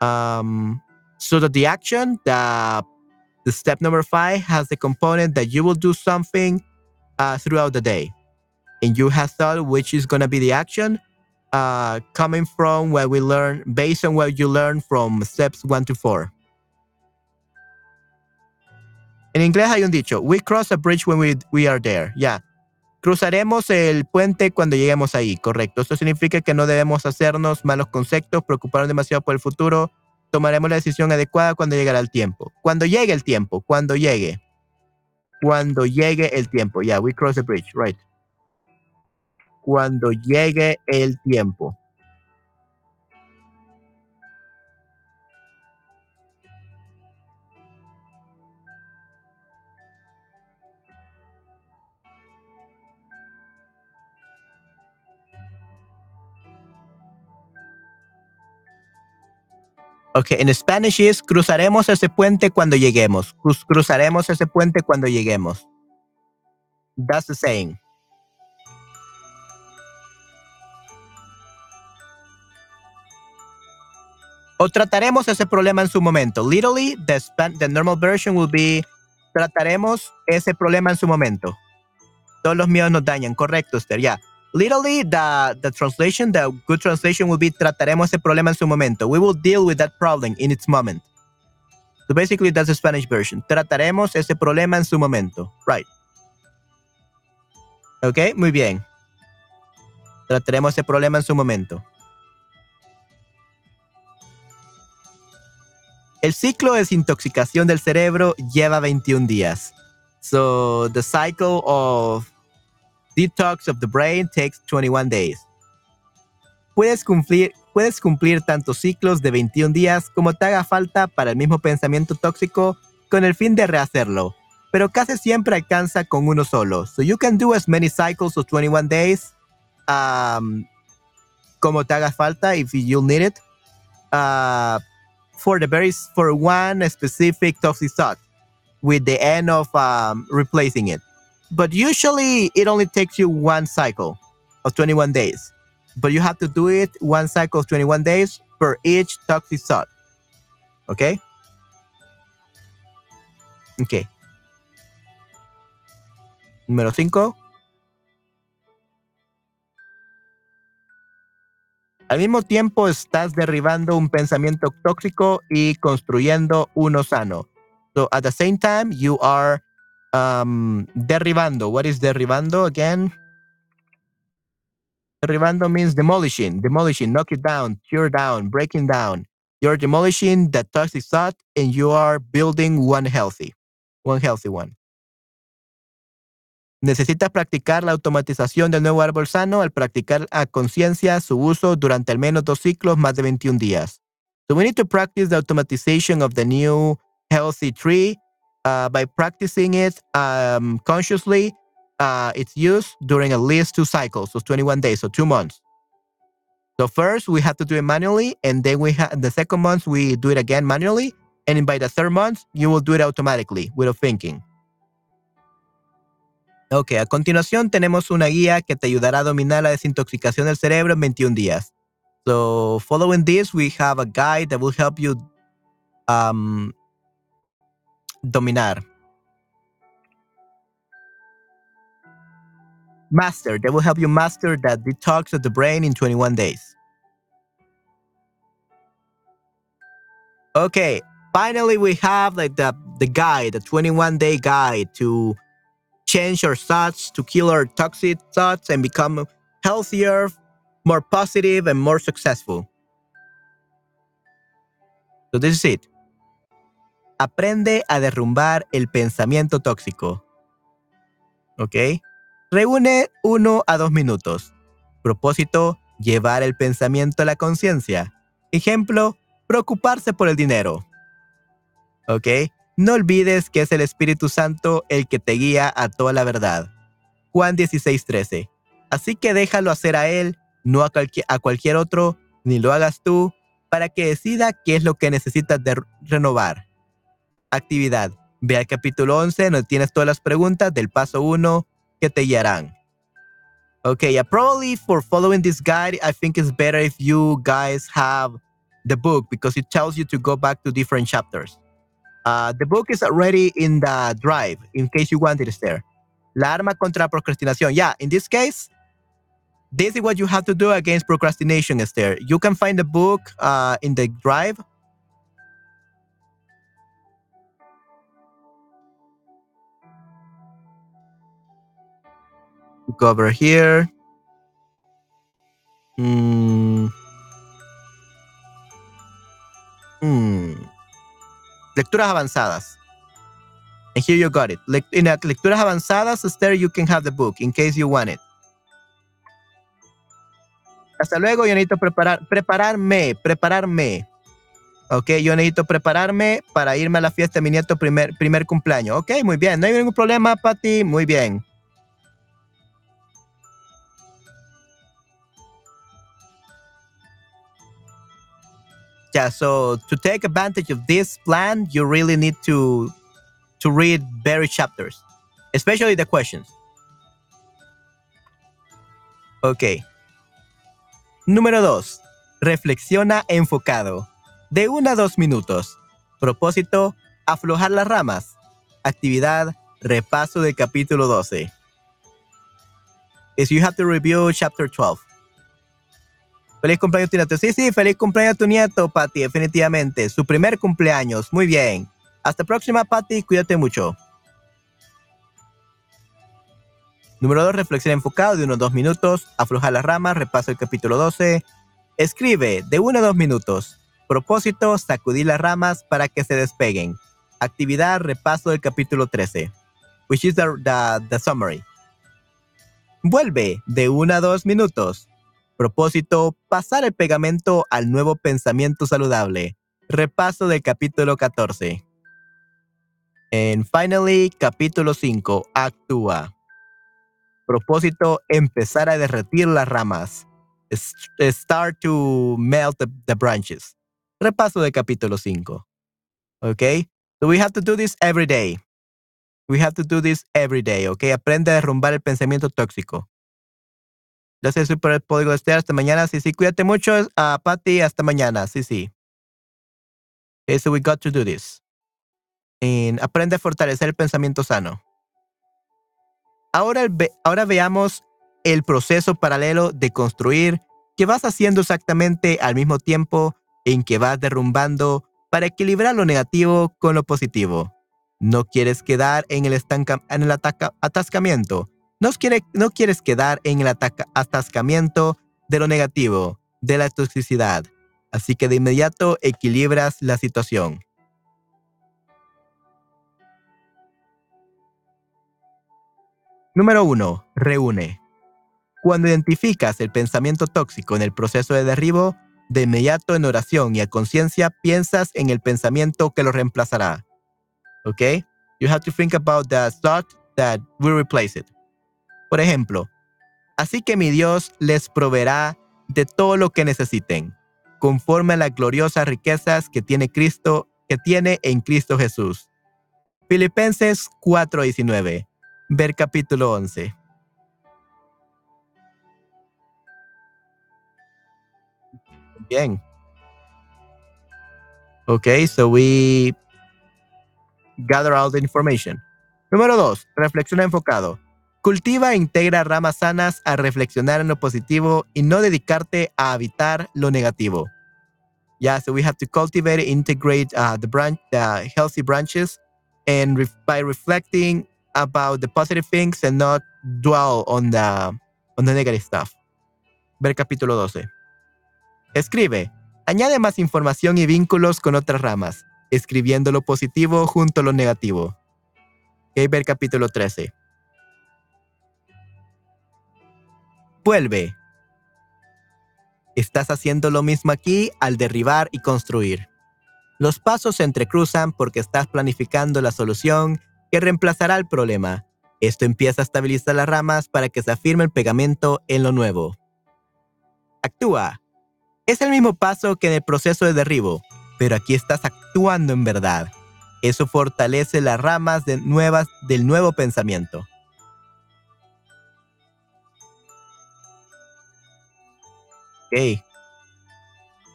Um so that the action the the step number five has the component that you will do something uh, throughout the day. And you have thought which is going to be the action uh, coming from what we learn based on what you learn from steps one to four En inglés hay un dicho, we cross a bridge when we, we are there. Ya. Cruzaremos el puente cuando lleguemos ahí, correcto. Esto significa que no debemos hacernos malos conceptos, preocuparnos demasiado por el futuro. Tomaremos la decisión adecuada cuando llegará el tiempo. Cuando llegue el tiempo, cuando llegue. Cuando llegue el tiempo. Ya, we cross the bridge, right. Cuando llegue el tiempo. Okay, in Spanish is cruzaremos ese puente cuando lleguemos. Cruz, cruzaremos ese puente cuando lleguemos. That's the saying. O trataremos ese problema en su momento. Literally, the, normal version will be trataremos ese problema en su momento. Todos los míos nos dañan. Correcto, Esther. Ya. Literally the the translation the good translation will be trataremos ese problema en su momento. We will deal with that problem in its moment. So basically that's the spanish version. Trataremos ese problema en su momento. Right. Ok muy bien. Trataremos ese problema en su momento. El ciclo de desintoxicación del cerebro lleva 21 días. So the cycle of Detox of the Brain takes 21 days. Puedes cumplir, puedes cumplir tantos ciclos de 21 días como te haga falta para el mismo pensamiento tóxico con el fin de rehacerlo, pero casi siempre alcanza con uno solo. So you can do as many cycles of 21 days um, como te haga falta if you need it uh, for the very for one specific toxic thought with the end of um, replacing it. But usually it only takes you one cycle of 21 days. But you have to do it one cycle of 21 days for each toxic thought. Okay? Okay. Número 5. Al mismo tiempo estás derribando un pensamiento tóxico y construyendo uno sano. So at the same time, you are um, derribando. What is derribando again? Derribando means demolishing, demolishing, knock it down, tear down, breaking down. You're demolishing that toxic thought and you are building one healthy, one healthy one. Necesitas practicar la automatización del nuevo árbol sano al practicar a conciencia su uso durante al menos dos ciclos más de 21 días. So we need to practice the automatization of the new healthy tree uh, by practicing it um, consciously, uh, it's used during at least two cycles, so 21 days, so two months. So first we have to do it manually, and then we have the second month we do it again manually, and by the third month you will do it automatically without thinking. Ok, a continuación tenemos una guía que te ayudará a dominar la desintoxicación del cerebro en 21 días. So following this, we have a guide that will help you um, dominar. Master. They will help you master that detox of the brain in 21 days. Okay. Finally, we have like the, the guide, the 21 day guide to change our thoughts, to kill our toxic thoughts and become healthier, more positive, and more successful. So this is it. Aprende a derrumbar el pensamiento tóxico. ¿Ok? Reúne uno a dos minutos. Propósito, llevar el pensamiento a la conciencia. Ejemplo, preocuparse por el dinero. ¿Ok? No olvides que es el Espíritu Santo el que te guía a toda la verdad. Juan 16:13. Así que déjalo hacer a Él, no a, a, cualquier otro, ni lo hagas tú, para que decida qué es lo que necesitas de renovar actividad. Ve al capítulo 11, donde tienes todas las preguntas del paso 1 que te guiarán. Okay, yeah, probably for following this guide, I think it's better if you guys have the book because it tells you to go back to different chapters. Uh, the book is already in the drive in case you want it there. La arma contra procrastinación. Yeah, in this case, this is what you have to do against procrastination, Esther. You can find the book uh, in the drive Go over here. Mm. Mm. Lecturas avanzadas. And here you got it. Le in lecturas avanzadas, Esther, you can have the book in case you want it. Hasta luego, yo necesito preparar, prepararme, prepararme. Ok, yo necesito prepararme para irme a la fiesta de mi nieto primer, primer cumpleaños. Ok, muy bien. No hay ningún problema, Pati. Muy bien. So to take advantage of this plan, you really need to to read various chapters, especially the questions. Ok. Número 2. Reflexiona enfocado. De 1 a 2 minutos. Propósito, aflojar las ramas. Actividad, repaso del capítulo 12. Is you have to review chapter 12. Feliz cumpleaños tu nieto. Sí, sí, feliz cumpleaños a tu nieto, Patty, definitivamente. Su primer cumpleaños. Muy bien. Hasta próxima, Patty. Cuídate mucho. Número 2. Reflexión enfocado de 1 a 2 minutos. Aflojar las ramas. Repaso el capítulo 12. Escribe de 1 a 2 minutos. Propósito, sacudir las ramas para que se despeguen. Actividad, repaso del capítulo 13. Which is the, the summary. Vuelve de 1 a 2 minutos. Propósito, pasar el pegamento al nuevo pensamiento saludable. Repaso del capítulo 14. And finally, capítulo 5. Actúa. Propósito, empezar a derretir las ramas. Start to melt the, branches. Repaso del capítulo 5. Okay? So we have to do this every day. We have to do this every day, okay? Aprende a derrumbar el pensamiento tóxico. Gracias por el código. Hasta mañana. Sí, sí. Cuídate mucho, a Patty. Hasta mañana. Sí, sí. Okay, we got to do this. Aprende a fortalecer el pensamiento sano. Ahora, ahora veamos el proceso paralelo de construir que vas haciendo exactamente al mismo tiempo en que vas derrumbando para equilibrar lo negativo con lo positivo. No quieres quedar en el, en el atascamiento no, quieres quedar en el atascamiento de lo negativo, de la toxicidad. Así que de inmediato equilibras la situación. Número 1. Reúne. Cuando identificas el pensamiento tóxico en el proceso de derribo, de inmediato en oración y a conciencia piensas en el pensamiento que lo reemplazará. ¿Ok? You have to think about the thought that will replace it. Por ejemplo, así que mi Dios les proveerá de todo lo que necesiten, conforme a las gloriosas riquezas que tiene Cristo, que tiene en Cristo Jesús. Filipenses 4:19. Ver capítulo 11. Bien. Okay, so we gather all the information. Número 2. Reflexiona enfocado. Cultiva e integra ramas sanas a reflexionar en lo positivo y no dedicarte a habitar lo negativo. Yeah, so we have to cultivate, integrate uh, the branch, the healthy branches, and by reflecting about the positive things and not dwell on the on the negative stuff. Ver capítulo 12. Escribe. Añade más información y vínculos con otras ramas, escribiendo lo positivo junto a lo negativo. Ver capítulo 13. Vuelve. Estás haciendo lo mismo aquí al derribar y construir. Los pasos se entrecruzan porque estás planificando la solución que reemplazará el problema. Esto empieza a estabilizar las ramas para que se afirme el pegamento en lo nuevo. Actúa. Es el mismo paso que en el proceso de derribo, pero aquí estás actuando en verdad. Eso fortalece las ramas nuevas del nuevo pensamiento.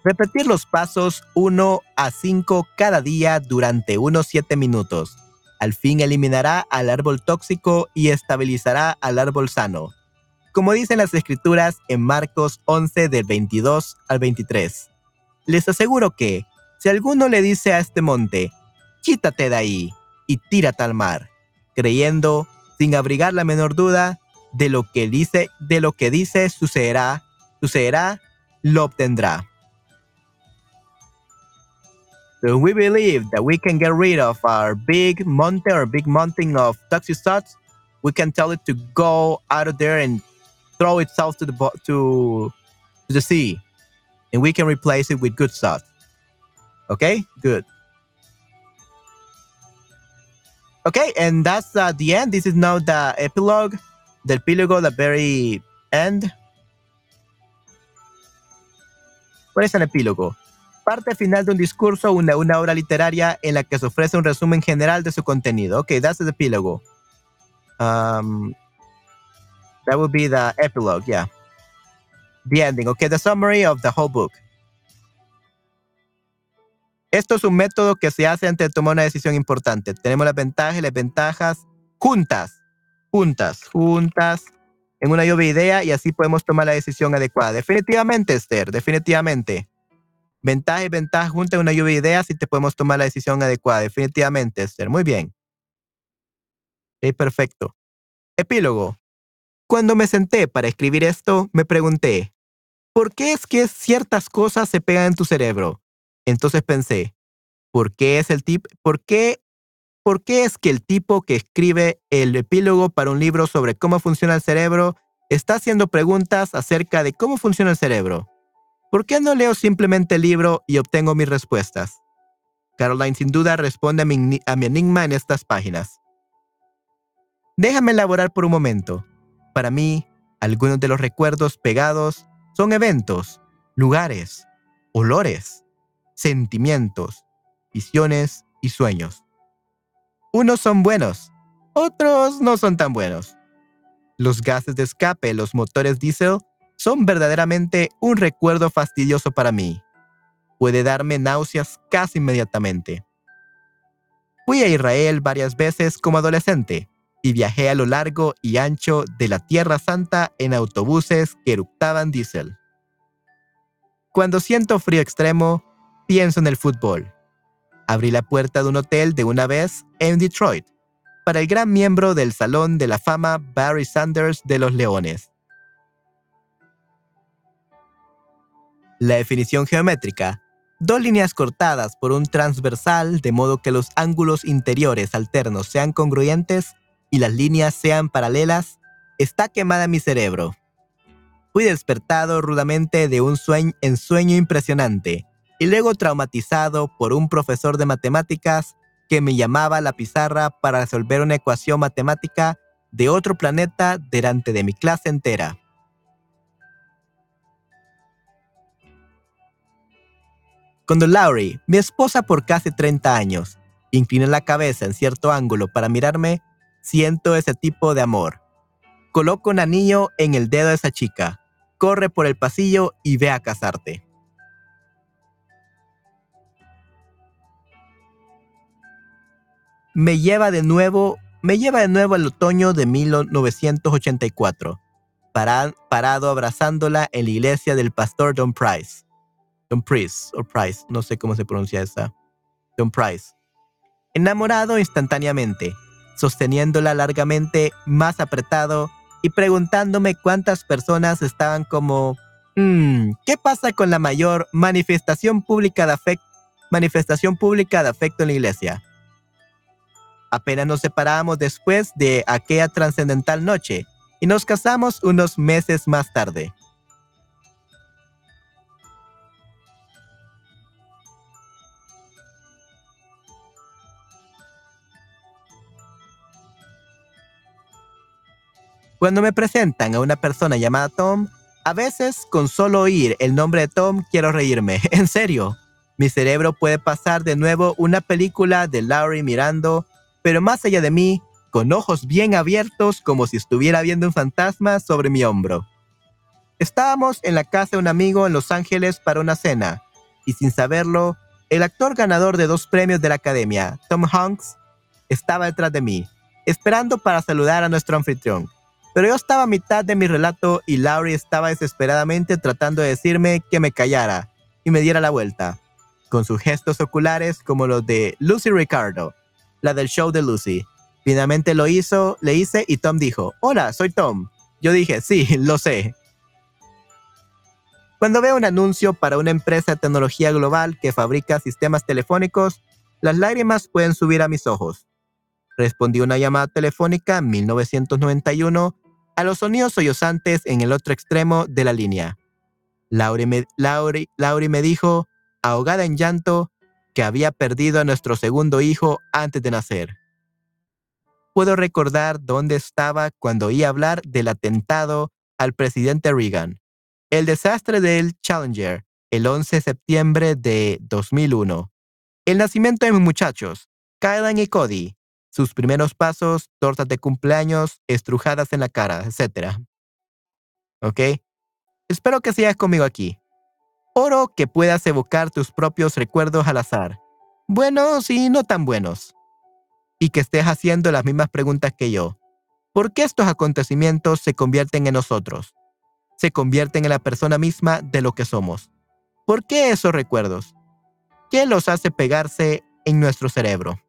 Repetir los pasos 1 a 5 cada día durante unos 7 minutos. Al fin eliminará al árbol tóxico y estabilizará al árbol sano. Como dicen las escrituras en Marcos 11 del 22 al 23. Les aseguro que, si alguno le dice a este monte, quítate de ahí y tírate al mar, creyendo, sin abrigar la menor duda, de lo que dice, de lo que dice sucederá, sucederá lo obtendrá. So we believe that we can get rid of our big mountain or big mountain of toxic thoughts. We can tell it to go out of there and throw itself to the to, to the sea, and we can replace it with good thoughts. Okay, good. Okay, and that's uh, the end. This is now the epilogue, the epilogue, the very end. ¿Cuál es el epílogo? parte final de un discurso, una, una obra literaria en la que se ofrece un resumen general de su contenido. Ok, that's the epílogo. Um, that would be the epilogue, yeah. The ending, okay, the summary of the whole book. Esto es un método que se hace antes de tomar una decisión importante. Tenemos las ventajas y las ventajas juntas, juntas, juntas, en una lluvia idea y así podemos tomar la decisión adecuada. Definitivamente, Esther, definitivamente. Ventaja y ventaja juntas en una lluvia de ideas te podemos tomar la decisión adecuada. Definitivamente, Esther. Muy bien. Ok, perfecto. Epílogo. Cuando me senté para escribir esto, me pregunté, ¿por qué es que ciertas cosas se pegan en tu cerebro? Entonces pensé, ¿por qué es el tip? ¿Por qué ¿por qué es que el tipo que escribe el epílogo para un libro sobre cómo funciona el cerebro está haciendo preguntas acerca de cómo funciona el cerebro? ¿Por qué no leo simplemente el libro y obtengo mis respuestas? Caroline sin duda responde a mi, a mi enigma en estas páginas. Déjame elaborar por un momento. Para mí, algunos de los recuerdos pegados son eventos, lugares, olores, sentimientos, visiones y sueños. Unos son buenos, otros no son tan buenos. Los gases de escape, los motores diésel, son verdaderamente un recuerdo fastidioso para mí. Puede darme náuseas casi inmediatamente. Fui a Israel varias veces como adolescente y viajé a lo largo y ancho de la Tierra Santa en autobuses que eructaban diésel. Cuando siento frío extremo, pienso en el fútbol abrí la puerta de un hotel de una vez en Detroit para el gran miembro del Salón de la Fama Barry Sanders de los Leones. La definición geométrica, dos líneas cortadas por un transversal de modo que los ángulos interiores alternos sean congruentes y las líneas sean paralelas, está quemada mi cerebro. Fui despertado rudamente de un sueño, ensueño impresionante y luego traumatizado por un profesor de matemáticas que me llamaba a la pizarra para resolver una ecuación matemática de otro planeta delante de mi clase entera. Cuando Laurie, mi esposa por casi 30 años, inclina la cabeza en cierto ángulo para mirarme, siento ese tipo de amor. Coloco un anillo en el dedo de esa chica, corre por el pasillo y ve a casarte. Me lleva de nuevo, me lleva de nuevo al otoño de 1984, parado abrazándola en la iglesia del pastor Don Price. Don Price, o Price, no sé cómo se pronuncia esa. Don Price. Enamorado instantáneamente, sosteniéndola largamente más apretado y preguntándome cuántas personas estaban como, hmm, ¿qué pasa con la mayor manifestación pública de afecto, manifestación pública de afecto en la iglesia? Apenas nos separamos después de aquella trascendental noche y nos casamos unos meses más tarde. Cuando me presentan a una persona llamada Tom, a veces con solo oír el nombre de Tom quiero reírme. En serio, mi cerebro puede pasar de nuevo una película de Laurie mirando pero más allá de mí, con ojos bien abiertos como si estuviera viendo un fantasma sobre mi hombro. Estábamos en la casa de un amigo en Los Ángeles para una cena, y sin saberlo, el actor ganador de dos premios de la Academia, Tom Hanks, estaba detrás de mí, esperando para saludar a nuestro anfitrión. Pero yo estaba a mitad de mi relato y Laurie estaba desesperadamente tratando de decirme que me callara y me diera la vuelta, con sus gestos oculares como los de Lucy Ricardo, la del show de Lucy. Finalmente lo hizo, le hice y Tom dijo, hola, soy Tom. Yo dije, sí, lo sé. Cuando veo un anuncio para una empresa de tecnología global que fabrica sistemas telefónicos, las lágrimas pueden subir a mis ojos. Respondí una llamada telefónica en 1991 a los sonidos sollozantes en el otro extremo de la línea. Laurie me, me dijo, ahogada en llanto, que había perdido a nuestro segundo hijo antes de nacer. Puedo recordar dónde estaba cuando oí hablar del atentado al presidente Reagan, el desastre del Challenger el 11 de septiembre de 2001. El nacimiento de mis muchachos, Kylan y Cody. Sus primeros pasos, tortas de cumpleaños, estrujadas en la cara, etc. ¿Ok? Espero que sigas conmigo aquí. Oro que puedas evocar tus propios recuerdos al azar, buenos y no tan buenos. Y que estés haciendo las mismas preguntas que yo. ¿Por qué estos acontecimientos se convierten en nosotros? Se convierten en la persona misma de lo que somos. ¿Por qué esos recuerdos? ¿Qué los hace pegarse en nuestro cerebro?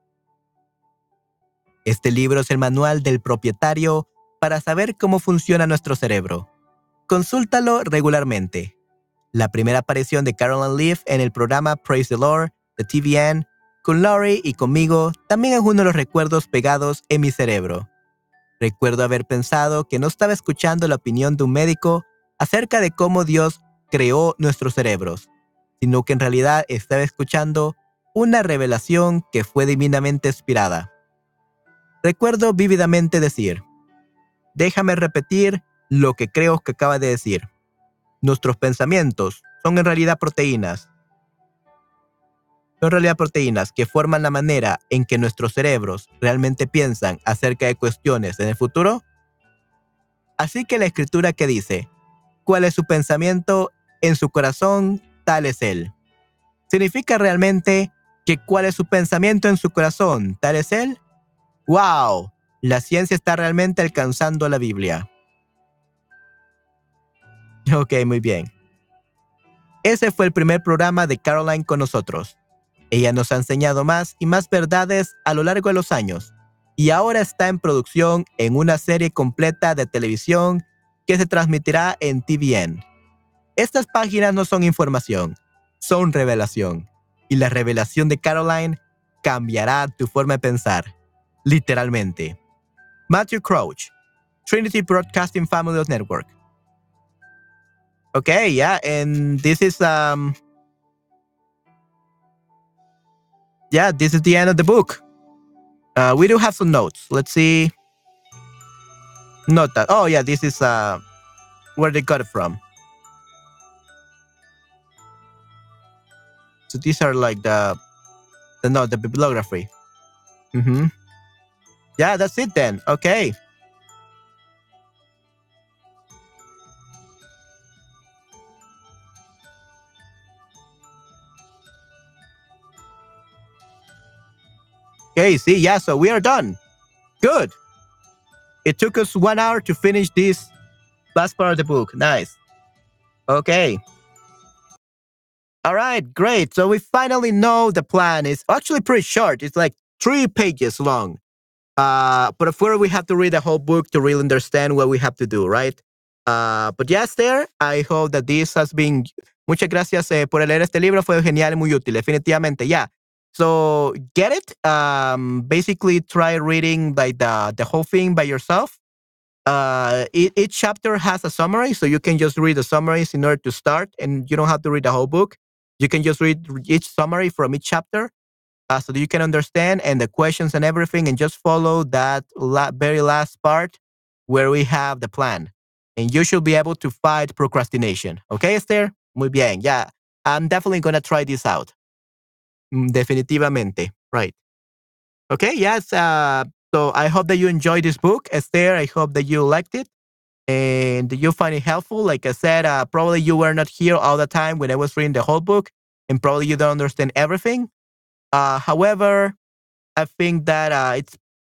Este libro es el manual del propietario para saber cómo funciona nuestro cerebro. Consúltalo regularmente. La primera aparición de Carolyn Leaf en el programa Praise the Lord de TVN con Laurie y conmigo también es uno de los recuerdos pegados en mi cerebro. Recuerdo haber pensado que no estaba escuchando la opinión de un médico acerca de cómo Dios creó nuestros cerebros, sino que en realidad estaba escuchando una revelación que fue divinamente inspirada. Recuerdo vívidamente decir, déjame repetir lo que creo que acaba de decir. Nuestros pensamientos son en realidad proteínas son realidad proteínas que forman la manera en que nuestros cerebros realmente piensan acerca de cuestiones en el futuro? Así que la escritura que dice, ¿cuál es su pensamiento en su corazón? Tal es él. ¿Significa realmente que cuál es su pensamiento en su corazón? Tal es él. ¡Wow! La ciencia está realmente alcanzando la Biblia. Ok, muy bien. Ese fue el primer programa de Caroline con nosotros. Ella nos ha enseñado más y más verdades a lo largo de los años y ahora está en producción en una serie completa de televisión que se transmitirá en TVN. Estas páginas no son información, son revelación. Y la revelación de Caroline cambiará tu forma de pensar, literalmente. Matthew Crouch, Trinity Broadcasting Family Network. Okay, yeah, and this is um yeah, this is the end of the book. Uh, we do have some notes. Let's see. Not that. Oh yeah, this is uh, where they got it from. So these are like the, the no, the bibliography. Mm-hmm. Yeah, that's it then. Okay. Okay, see, yeah, so we are done. Good. It took us one hour to finish this last part of the book. Nice. Okay. All right, great. So we finally know the plan. is actually pretty short. It's like three pages long. Uh, but of course, we have to read the whole book to really understand what we have to do, right? Uh, but yes, there. I hope that this has been. Muchas gracias eh, por leer este libro. Fue genial y muy útil. Definitivamente, ya. So get it. Um, basically, try reading like the the whole thing by yourself. Uh, each, chapter has a summary, so you can just read the summaries in order to start, and you don't have to read the whole book. You can just read each summary from each chapter, uh, so that you can understand and the questions and everything, and just follow that la- very last part where we have the plan, and you should be able to fight procrastination. Okay, Esther? Muy bien. Yeah, I'm definitely gonna try this out. Mm, definitivamente. Right. Okay. Yes. Uh, so I hope that you enjoyed this book, Esther. I hope that you liked it and you find it helpful. Like I said, uh, probably you were not here all the time when I was reading the whole book, and probably you don't understand everything. Uh, however, I think that uh, it's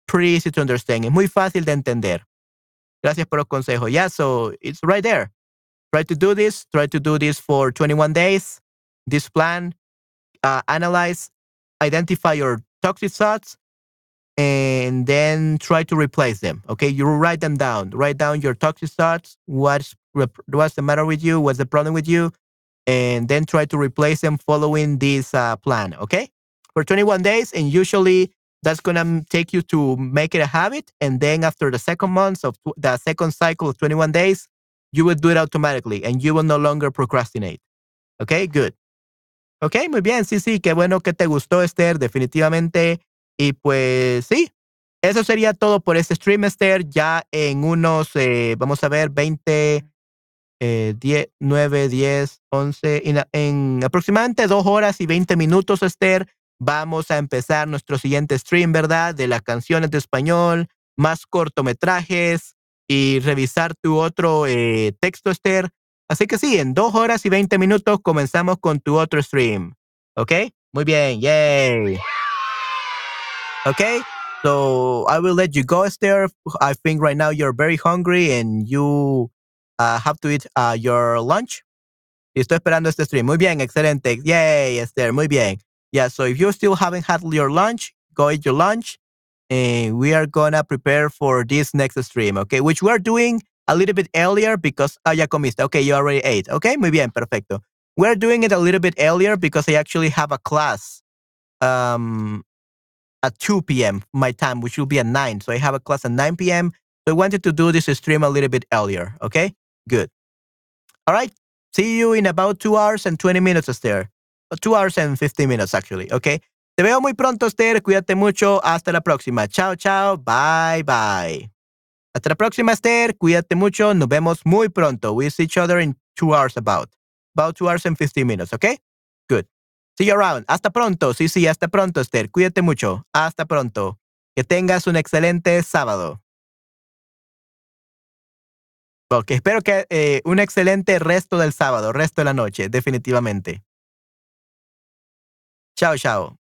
pretty easy to understand. Es muy fácil de entender. Gracias por el consejo. Yeah, so it's right there. Try to do this. Try to do this for 21 days. This plan uh, analyze, identify your toxic thoughts, and then try to replace them. Okay, you write them down. Write down your toxic thoughts. What's what's the matter with you? What's the problem with you? And then try to replace them following this uh, plan. Okay, for 21 days, and usually that's gonna take you to make it a habit. And then after the second month of the second cycle of 21 days, you will do it automatically, and you will no longer procrastinate. Okay, good. Ok, muy bien, sí, sí, qué bueno que te gustó, Esther, definitivamente. Y pues sí, eso sería todo por este stream, Esther. Ya en unos, eh, vamos a ver, 20, eh, 10, 9, 10, 11, en, en aproximadamente dos horas y 20 minutos, Esther, vamos a empezar nuestro siguiente stream, ¿verdad? De las canciones de español, más cortometrajes y revisar tu otro eh, texto, Esther. Así que sí, en dos horas y 20 minutos comenzamos con tu otro stream. ¿Ok? Muy bien, yay. Okay, so I will let you go, Esther. I think right now you're very hungry and you uh, have to eat uh, your lunch. Estoy esperando este stream. Muy bien, excelente. Yay, Esther, muy bien. Yeah, so if you still haven't had your lunch, go eat your lunch. And we are gonna prepare for this next stream, okay? Which we're doing a little bit earlier because ah, ya comiste. Okay, you already ate. Okay, muy bien, perfecto. We're doing it a little bit earlier because I actually have a class um, at 2 p.m. my time, which will be at 9. So I have a class at 9 p.m. So I wanted to do this stream a little bit earlier. Okay, good. All right. See you in about two hours and 20 minutes, Esther. Two hours and 15 minutes, actually. Okay. Te veo muy pronto, Esther. Cuídate mucho. Hasta la próxima. Chao, chao. Bye, bye. Hasta la próxima, Esther. Cuídate mucho. Nos vemos muy pronto. We'll see each other in two hours about. About two hours and 15 minutes, okay? Good. See you around. Hasta pronto. Sí, sí, hasta pronto, Esther. Cuídate mucho. Hasta pronto. Que tengas un excelente sábado. Ok, espero que eh, un excelente resto del sábado, resto de la noche, definitivamente. Chao, chao.